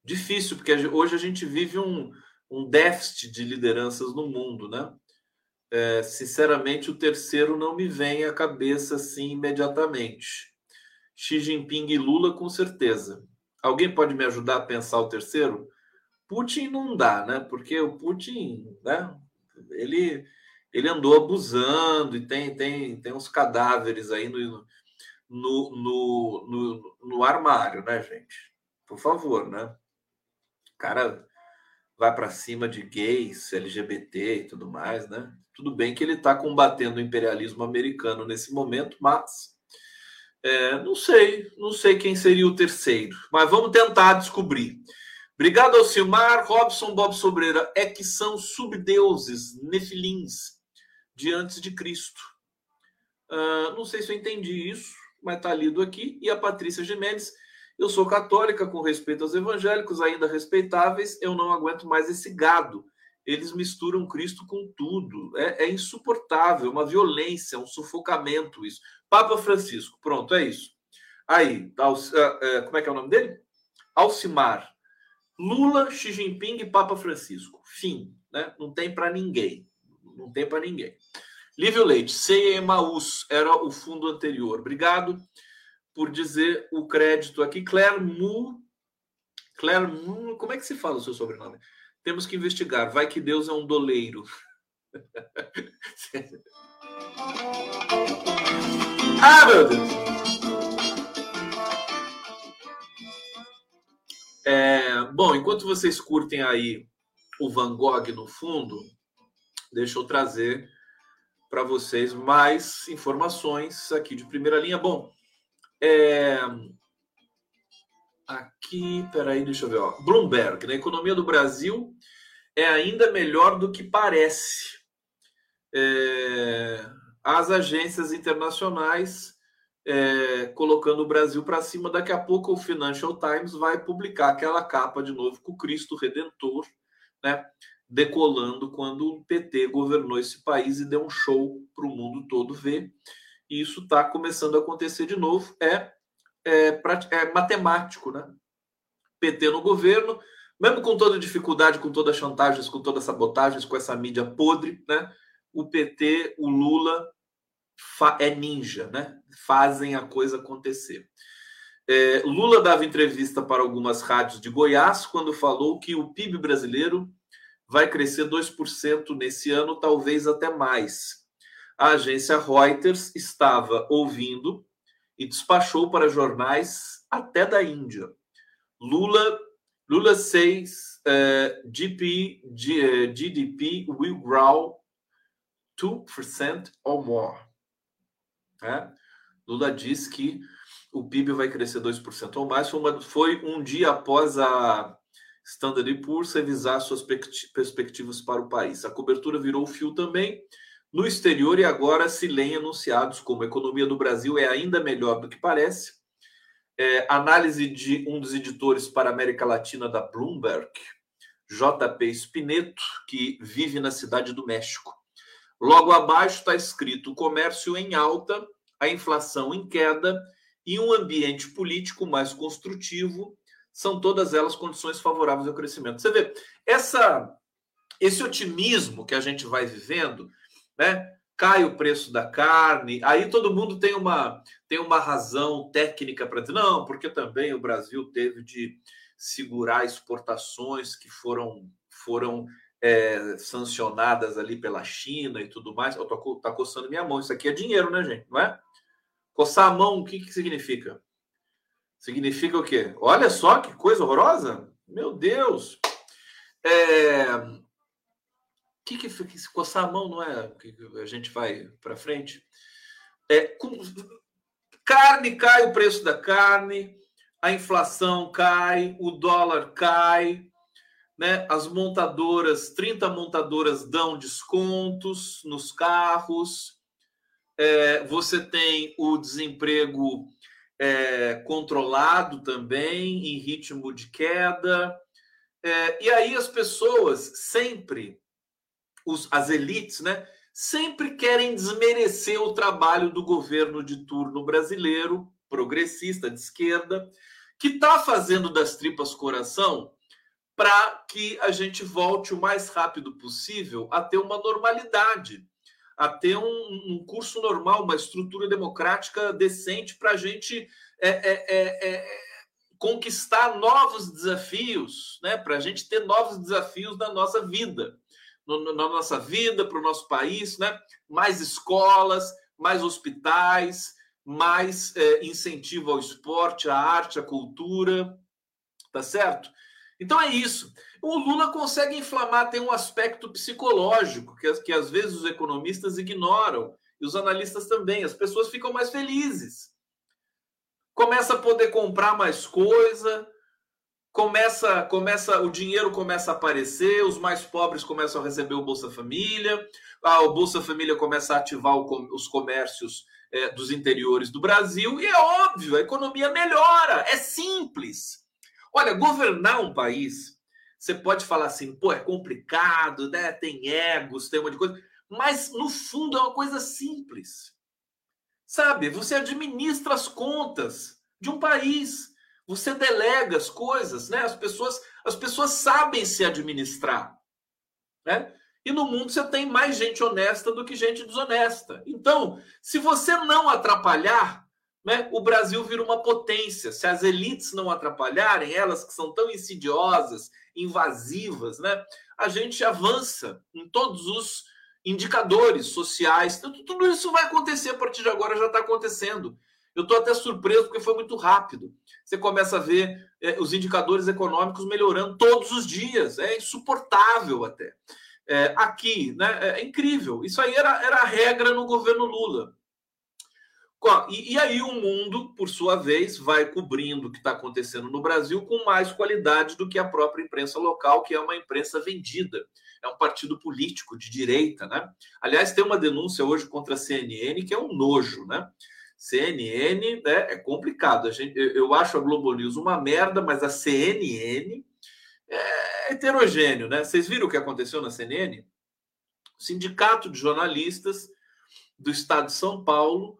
Difícil, porque hoje a gente vive um, um déficit de lideranças no mundo, né? É, sinceramente, o terceiro não me vem à cabeça assim imediatamente. Xi Jinping e Lula, com certeza. Alguém pode me ajudar a pensar o terceiro? Putin não dá, né? Porque o Putin, né? Ele, ele andou abusando e tem, tem, tem uns cadáveres aí no, no, no, no, no armário, né, gente? Por favor, né? Cara vai para cima de gays, LGBT e tudo mais, né? Tudo bem que ele está combatendo o imperialismo americano nesse momento, mas é, não sei, não sei quem seria o terceiro, mas vamos tentar descobrir. Obrigado ao Silmar, Robson, Bob Sobreira. É que são subdeuses, nefilins, de antes de Cristo. Uh, não sei se eu entendi isso, mas está lido aqui. E a Patrícia Jimenez. Eu sou católica, com respeito aos evangélicos, ainda respeitáveis. Eu não aguento mais esse gado eles misturam Cristo com tudo. É, é insuportável, uma violência, um sufocamento isso. Papa Francisco, pronto, é isso. Aí, é, é, como é que é o nome dele? Alcimar. Lula, Xi Jinping e Papa Francisco. Fim, né? Não tem para ninguém. Não tem para ninguém. Lívio Leite, CEMAUS era o fundo anterior. Obrigado por dizer o crédito aqui. Claire Mu, como é que se fala o seu sobrenome? Temos que investigar. Vai que Deus é um doleiro. ah, meu Deus! É, bom, enquanto vocês curtem aí o Van Gogh no fundo, deixa eu trazer para vocês mais informações aqui de primeira linha. Bom, é, aqui, peraí, deixa eu ver. Ó. Bloomberg, na economia do Brasil é ainda melhor do que parece. É, as agências internacionais é, colocando o Brasil para cima. Daqui a pouco o Financial Times vai publicar aquela capa de novo com Cristo Redentor, né? Decolando quando o PT governou esse país e deu um show para o mundo todo ver. E isso está começando a acontecer de novo. É, é, é matemático, né? PT no governo, mesmo com toda dificuldade, com todas as chantagens, com todas as sabotagens, com essa mídia podre, né? O PT, o Lula é ninja, né? Fazem a coisa acontecer. É, Lula dava entrevista para algumas rádios de Goiás quando falou que o PIB brasileiro vai crescer 2% nesse ano, talvez até mais. A agência Reuters estava ouvindo e despachou para jornais até da Índia. Lula Lula says uh, GP, G, uh, GDP will grow 2% or more. É? Lula diz que o PIB vai crescer 2% ou mais. Foi, uma, foi um dia após a Standard Poor's revisar suas perspectivas para o país. A cobertura virou fio também no exterior e agora se leem anunciados como a economia do Brasil é ainda melhor do que parece. É, análise de um dos editores para a América Latina da Bloomberg, JP Spineto, que vive na cidade do México. Logo abaixo está escrito comércio em alta, a inflação em queda e um ambiente político mais construtivo são todas elas condições favoráveis ao crescimento. Você vê, essa, esse otimismo que a gente vai vivendo, né? Cai o preço da carne, aí todo mundo tem uma, tem uma razão técnica para dizer, não, porque também o Brasil teve de segurar exportações que foram, foram é, sancionadas ali pela China e tudo mais. Eu tô, tá coçando minha mão. Isso aqui é dinheiro, né, gente? Não é? Coçar a mão, o que, que significa? Significa o quê? Olha só que coisa horrorosa! Meu Deus! É... Que, que, que coçar a mão não é que a gente vai para frente? É, com... Carne cai o preço da carne, a inflação cai, o dólar cai, né? As montadoras, 30 montadoras dão descontos nos carros. É, você tem o desemprego é, controlado também, em ritmo de queda. É, e aí as pessoas sempre, os, as elites, né, sempre querem desmerecer o trabalho do governo de turno brasileiro, progressista, de esquerda, que está fazendo das tripas coração para que a gente volte o mais rápido possível a ter uma normalidade, a ter um, um curso normal, uma estrutura democrática decente para a gente é, é, é, é, conquistar novos desafios, né? para a gente ter novos desafios na nossa vida, no, na nossa vida, para o nosso país, né? mais escolas, mais hospitais, mais é, incentivo ao esporte, à arte, à cultura, tá certo? Então é isso. O Lula consegue inflamar, tem um aspecto psicológico que, que às vezes os economistas ignoram e os analistas também. As pessoas ficam mais felizes. Começa a poder comprar mais coisa, começa, começa, o dinheiro começa a aparecer, os mais pobres começam a receber o Bolsa Família, o Bolsa Família começa a ativar o, os comércios é, dos interiores do Brasil e é óbvio, a economia melhora, é simples. Olha, governar um país, você pode falar assim, pô, é complicado, né? Tem egos, tem um monte de coisa, mas no fundo é uma coisa simples. Sabe? Você administra as contas de um país. Você delega as coisas, né? As pessoas, as pessoas sabem se administrar, né? E no mundo você tem mais gente honesta do que gente desonesta. Então, se você não atrapalhar, né, o Brasil vira uma potência. Se as elites não atrapalharem, elas que são tão insidiosas, invasivas, né, a gente avança em todos os indicadores sociais. Tudo isso vai acontecer a partir de agora, já está acontecendo. Eu estou até surpreso porque foi muito rápido. Você começa a ver é, os indicadores econômicos melhorando todos os dias. É insuportável até. É, aqui, né? É, incrível. Isso aí era, era a regra no governo Lula. E, e, aí o mundo, por sua vez, vai cobrindo o que está acontecendo no Brasil com mais qualidade do que a própria imprensa local, que é uma imprensa vendida. É um partido político de direita, né? Aliás, tem uma denúncia hoje contra a CNN que é um nojo, né? CNN né, é complicado. A gente, eu, eu acho a Globo News uma merda, mas a CNN é heterogêneo, né? Vocês viram o que aconteceu na CNN? O Sindicato de Jornalistas do Estado de São Paulo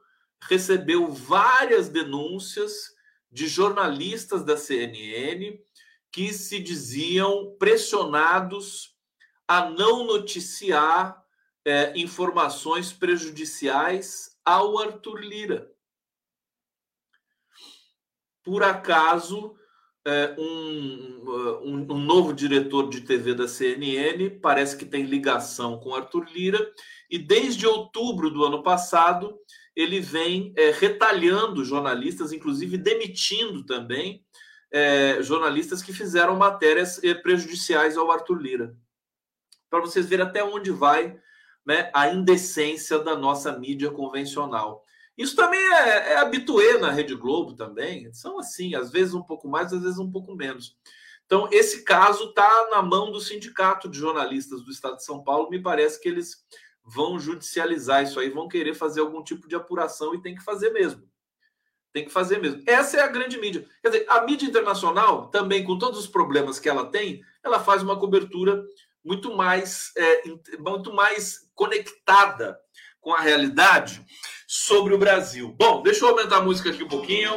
recebeu várias denúncias de jornalistas da CNN que se diziam pressionados a não noticiar é, informações prejudiciais ao Arthur Lira. Por acaso, é, um, um, um, novo diretor de TV da CNN parece que tem ligação com Arthur Lira, e desde outubro do ano passado ele vem é, retalhando jornalistas, inclusive demitindo também é, jornalistas que fizeram matérias é, prejudiciais ao Arthur Lira. Para vocês verem até onde vai né, a indecência da nossa mídia convencional. Isso também é, é habituê na Rede Globo também. São assim, às vezes um pouco mais, às vezes um pouco menos. Então, esse caso está na mão do Sindicato de Jornalistas do Estado de São Paulo. Me parece que eles vão judicializar isso aí, vão querer fazer algum tipo de apuração e tem que fazer mesmo. Tem que fazer mesmo. Essa é a grande mídia. Quer dizer, a mídia internacional, também com todos os problemas que ela tem, ela faz uma cobertura muito mais, é, muito mais conectada com a realidade sobre o Brasil. Bom, deixa eu aumentar a música aqui um pouquinho.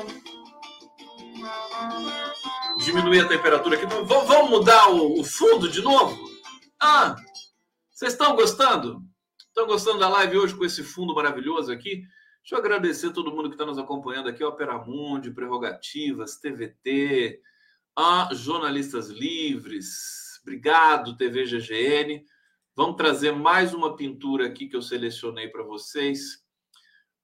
Diminuir a temperatura aqui. Vamos mudar o fundo de novo? Ah, vocês estão gostando? Estão gostando da live hoje com esse fundo maravilhoso aqui? Deixa eu agradecer todo mundo que está nos acompanhando aqui, Opera Mundi, Prerrogativas, TVT, a Jornalistas Livres, obrigado, TV GGN. Vamos trazer mais uma pintura aqui que eu selecionei para vocês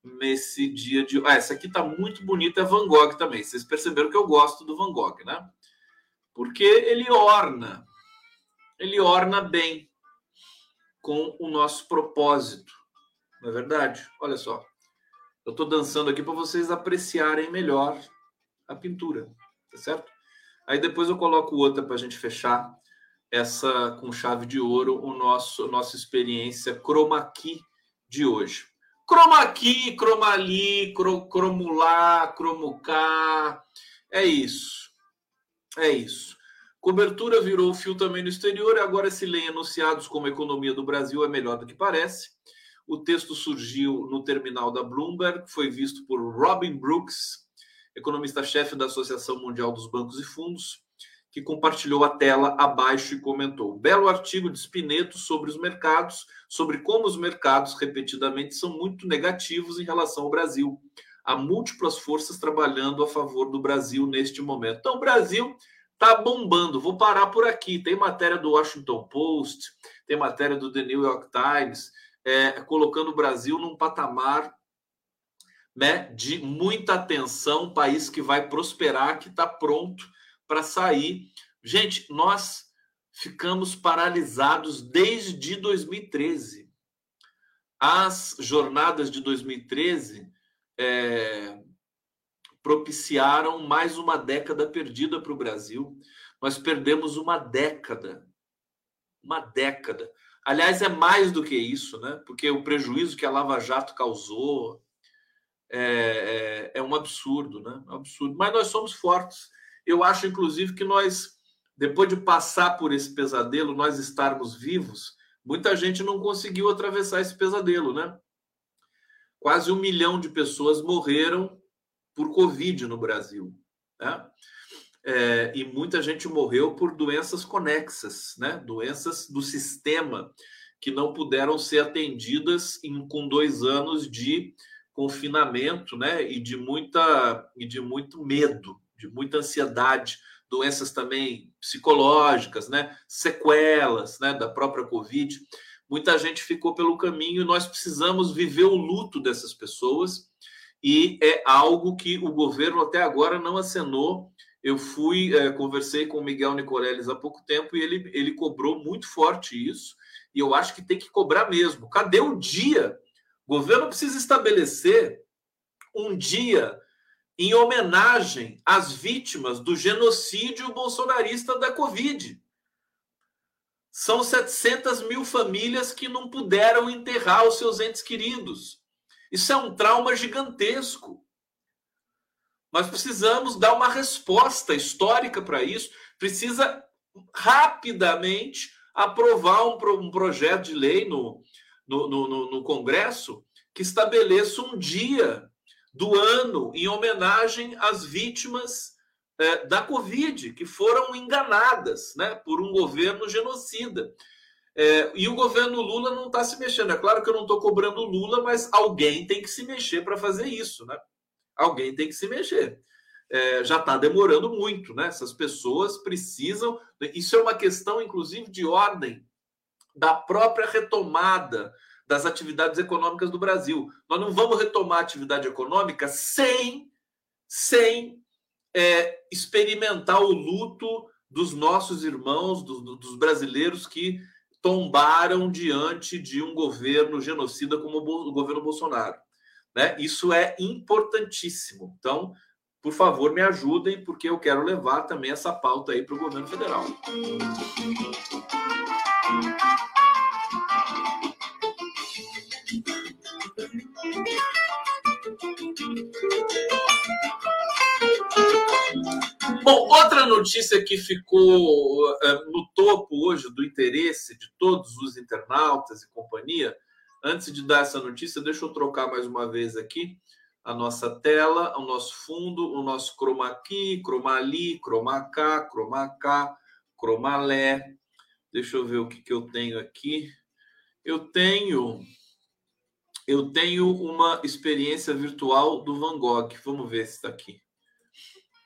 nesse dia de. Ah, essa aqui está muito bonita, é Van Gogh também. Vocês perceberam que eu gosto do Van Gogh, né? Porque ele orna, ele orna bem com o nosso propósito. Não é verdade? Olha só. Eu estou dançando aqui para vocês apreciarem melhor a pintura, tá certo? Aí depois eu coloco outra para a gente fechar essa com chave de ouro, o nosso nossa experiência chroma key de hoje. Chroma key, chroma li, cromulá, cromucar. É isso. É isso. Cobertura virou fio também no exterior e agora se lê anunciados como a economia do Brasil é melhor do que parece. O texto surgiu no terminal da Bloomberg, foi visto por Robin Brooks, economista-chefe da Associação Mundial dos Bancos e Fundos, que compartilhou a tela abaixo e comentou: belo artigo de Spineto sobre os mercados, sobre como os mercados repetidamente são muito negativos em relação ao Brasil. Há múltiplas forças trabalhando a favor do Brasil neste momento. Então, o Brasil Tá bombando. Vou parar por aqui. Tem matéria do Washington Post, tem matéria do The New York Times, é, colocando o Brasil num patamar né, de muita atenção, país que vai prosperar, que está pronto para sair. Gente, nós ficamos paralisados desde 2013. As jornadas de 2013 é, propiciaram mais uma década perdida para o Brasil. Nós perdemos uma década. Uma década. Aliás, é mais do que isso, né? Porque o prejuízo que a Lava Jato causou é, é, é um absurdo, né? É um absurdo. Mas nós somos fortes. Eu acho, inclusive, que nós, depois de passar por esse pesadelo, nós estarmos vivos, muita gente não conseguiu atravessar esse pesadelo, né? Quase um milhão de pessoas morreram por Covid no Brasil. Né? É, e muita gente morreu por doenças conexas, né? doenças do sistema que não puderam ser atendidas em, com dois anos de confinamento né? e, de muita, e de muito medo, de muita ansiedade, doenças também psicológicas, né? sequelas né? da própria Covid. muita gente ficou pelo caminho e nós precisamos viver o luto dessas pessoas e é algo que o governo até agora não acenou. Eu fui, é, conversei com o Miguel Nicoleles há pouco tempo e ele, ele cobrou muito forte isso, e eu acho que tem que cobrar mesmo. Cadê o dia? O governo precisa estabelecer um dia em homenagem às vítimas do genocídio bolsonarista da Covid. São 700 mil famílias que não puderam enterrar os seus entes queridos. Isso é um trauma gigantesco. Nós precisamos dar uma resposta histórica para isso. Precisa rapidamente aprovar um, um projeto de lei no, no, no, no Congresso que estabeleça um dia do ano em homenagem às vítimas é, da Covid, que foram enganadas né, por um governo genocida. É, e o governo Lula não está se mexendo. É claro que eu não estou cobrando Lula, mas alguém tem que se mexer para fazer isso. Né? Alguém tem que se mexer. É, já está demorando muito, né? Essas pessoas precisam. Isso é uma questão, inclusive, de ordem da própria retomada das atividades econômicas do Brasil. Nós não vamos retomar a atividade econômica sem, sem é, experimentar o luto dos nossos irmãos, do, dos brasileiros que tombaram diante de um governo genocida como o governo Bolsonaro. Né? Isso é importantíssimo. Então, por favor, me ajudem, porque eu quero levar também essa pauta aí para o governo federal. Outra notícia que ficou uh, no topo hoje do interesse de todos os internautas e companhia, antes de dar essa notícia, deixa eu trocar mais uma vez aqui a nossa tela, o nosso fundo, o nosso chroma key, chroma ali, chroma cá, chroma cá, cromalé. Deixa eu ver o que, que eu tenho aqui. Eu tenho eu tenho uma experiência virtual do Van Gogh. Vamos ver se está aqui.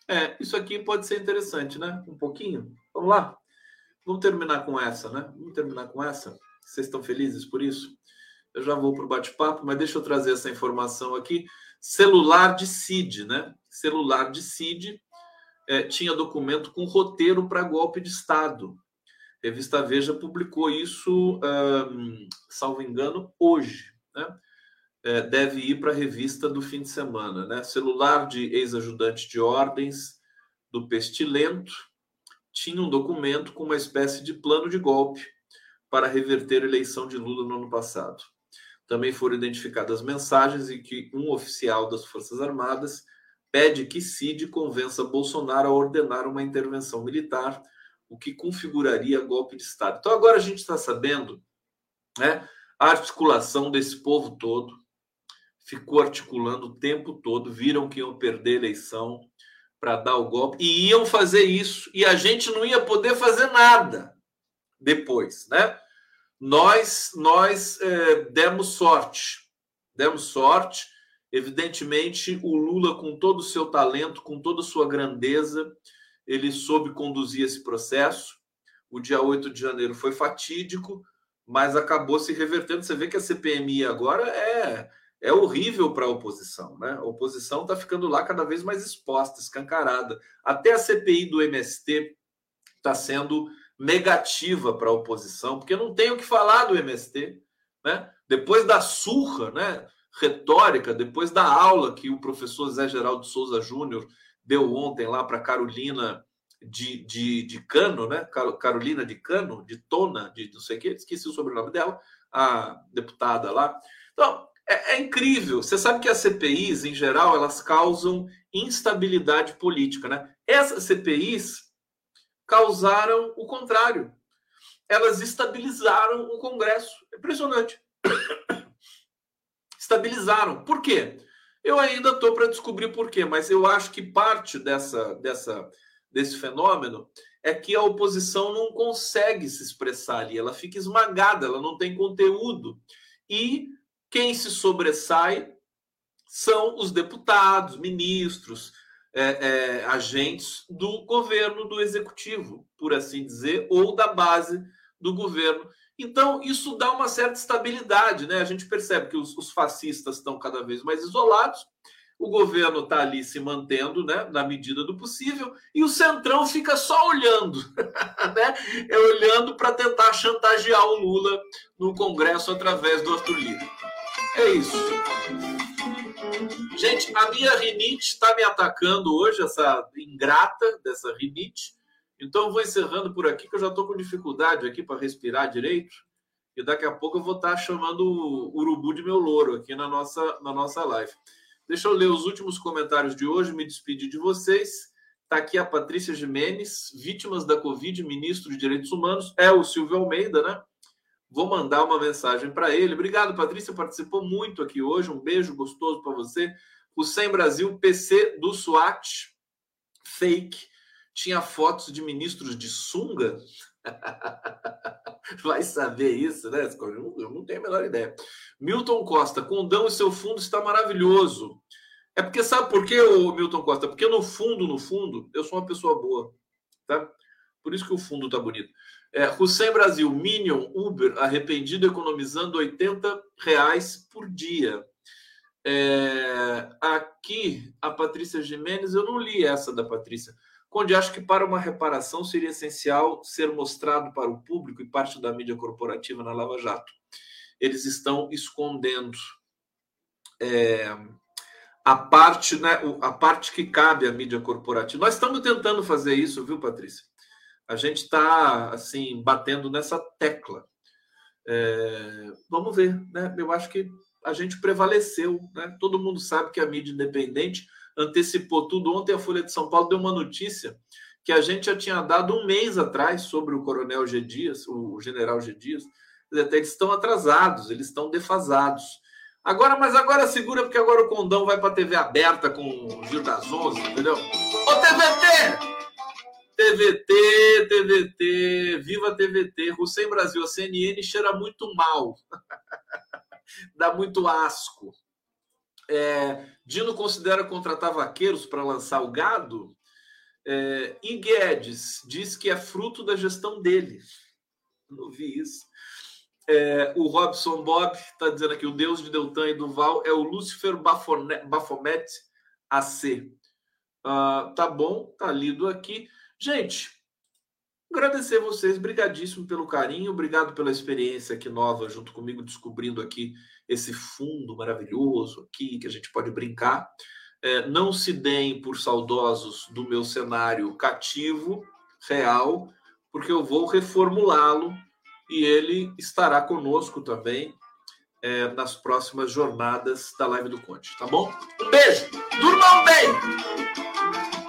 É, isso aqui pode ser interessante, né? Um pouquinho. Vamos lá. Vamos terminar com essa, né? Vamos terminar com essa. Vocês estão felizes por isso? Eu já vou para o bate-papo, mas deixa eu trazer essa informação aqui. Celular de CID, né? Celular de CID é, tinha documento com roteiro para golpe de Estado. Revista Veja publicou isso, um, salvo engano, hoje. Né? É, deve ir para a revista do fim de semana, né? Celular de ex-ajudante de ordens do Pestilento tinha um documento com uma espécie de plano de golpe para reverter a eleição de Lula no ano passado. Também foram identificadas mensagens em que um oficial das Forças Armadas pede que Cid convença Bolsonaro a ordenar uma intervenção militar, o que configuraria golpe de Estado. Então agora a gente está sabendo né, a articulação desse povo todo, ficou articulando o tempo todo, viram que iam perder a eleição para dar o golpe e iam fazer isso e a gente não ia poder fazer nada depois, né? Nós nós é, demos sorte, demos sorte. Evidentemente, o Lula, com todo o seu talento, com toda a sua grandeza, ele soube conduzir esse processo. O dia 8 de janeiro foi fatídico, mas acabou se revertendo. Você vê que a CPMI agora é é horrível para a oposição, né? A oposição está ficando lá cada vez mais exposta, escancarada. Até a CPI do MST está sendo negativa para a oposição, porque não tem o que falar do MST, né? Depois da surra, né? Retórica, depois da aula que o professor Zé Geraldo Souza Júnior deu ontem lá para Carolina de, de, de Cano, né? Carolina de Cano, de Tona, de não sei o que, esqueci o sobrenome dela, a deputada lá. Então, é, é, incrível. Você sabe que as CPIs, em geral, elas causam instabilidade política, né? Essas CPIs causaram o contrário. Elas estabilizaram o Congresso. Impressionante. Estabilizaram. Por quê? Eu ainda estou para descobrir por quê, mas eu acho que parte dessa, dessa, desse fenômeno é que a oposição não consegue se expressar ali, ela fica esmagada, ela não tem conteúdo. E quem se sobressai são os deputados, ministros, é, é, agentes do governo, do executivo, por assim dizer, ou da base do governo. Então, isso dá uma certa estabilidade, né? A gente percebe que os, os fascistas estão cada vez mais isolados, o governo está ali se mantendo, né, na medida do possível, e o Centrão fica só olhando, né? É olhando para tentar chantagear o Lula no Congresso através do Arthur Lira. É isso. Gente, a minha rinite está me atacando hoje, essa ingrata dessa rinite. Então, vou encerrando por aqui, que eu já estou com dificuldade aqui para respirar direito. E daqui a pouco eu vou estar tá chamando o urubu de meu louro aqui na nossa, na nossa live. Deixa eu ler os últimos comentários de hoje, me despedir de vocês. Está aqui a Patrícia Jimenez, vítimas da Covid, ministro de Direitos Humanos. É o Silvio Almeida, né? Vou mandar uma mensagem para ele. Obrigado, Patrícia, participou muito aqui hoje. Um beijo gostoso para você. O Sem Brasil, PC do SWAT, fake tinha fotos de ministros de sunga? Vai saber isso, né? Eu não tenho a menor ideia. Milton Costa, Condão e seu fundo está maravilhoso. É porque sabe por quê, Milton Costa? Porque no fundo, no fundo, eu sou uma pessoa boa, tá? Por isso que o fundo tá bonito. É, Hussein Brasil, Minion, Uber, arrependido economizando 80 reais por dia. É, aqui, a Patrícia Jimenez, eu não li essa da Patrícia. Conde, acho que para uma reparação seria essencial ser mostrado para o público e parte da mídia corporativa na Lava Jato. Eles estão escondendo é, a parte, né, a parte que cabe à mídia corporativa. Nós estamos tentando fazer isso, viu, Patrícia? A gente está assim batendo nessa tecla. É, vamos ver, né? Eu acho que a gente prevaleceu, né? Todo mundo sabe que a mídia independente antecipou tudo. Ontem a Folha de São Paulo deu uma notícia que a gente já tinha dado um mês atrás sobre o coronel G. Dias, o general G. Dias. Eles estão atrasados, eles estão defasados. Agora, mas agora segura, porque agora o Condão vai para a TV aberta com o Gil das Onze, entendeu? Ô TVT! TVT, TVT, viva TVT, Hussein Brasil, a CNN cheira muito mal, dá muito asco. É, Dino considera contratar vaqueiros para lançar o gado. É, e Guedes diz que é fruto da gestão dele. Não vi isso. É, o Robson Bob está dizendo aqui: o deus de Deltan e Duval é o Lúcifer Baphomet AC. Uh, tá bom, tá lido aqui. Gente, agradecer vocês, brigadíssimo pelo carinho, obrigado pela experiência aqui nova junto comigo, descobrindo aqui esse fundo maravilhoso aqui que a gente pode brincar. É, não se deem por saudosos do meu cenário cativo, real, porque eu vou reformulá-lo e ele estará conosco também é, nas próximas jornadas da Live do Conte, tá bom? Um beijo! Durmam bem!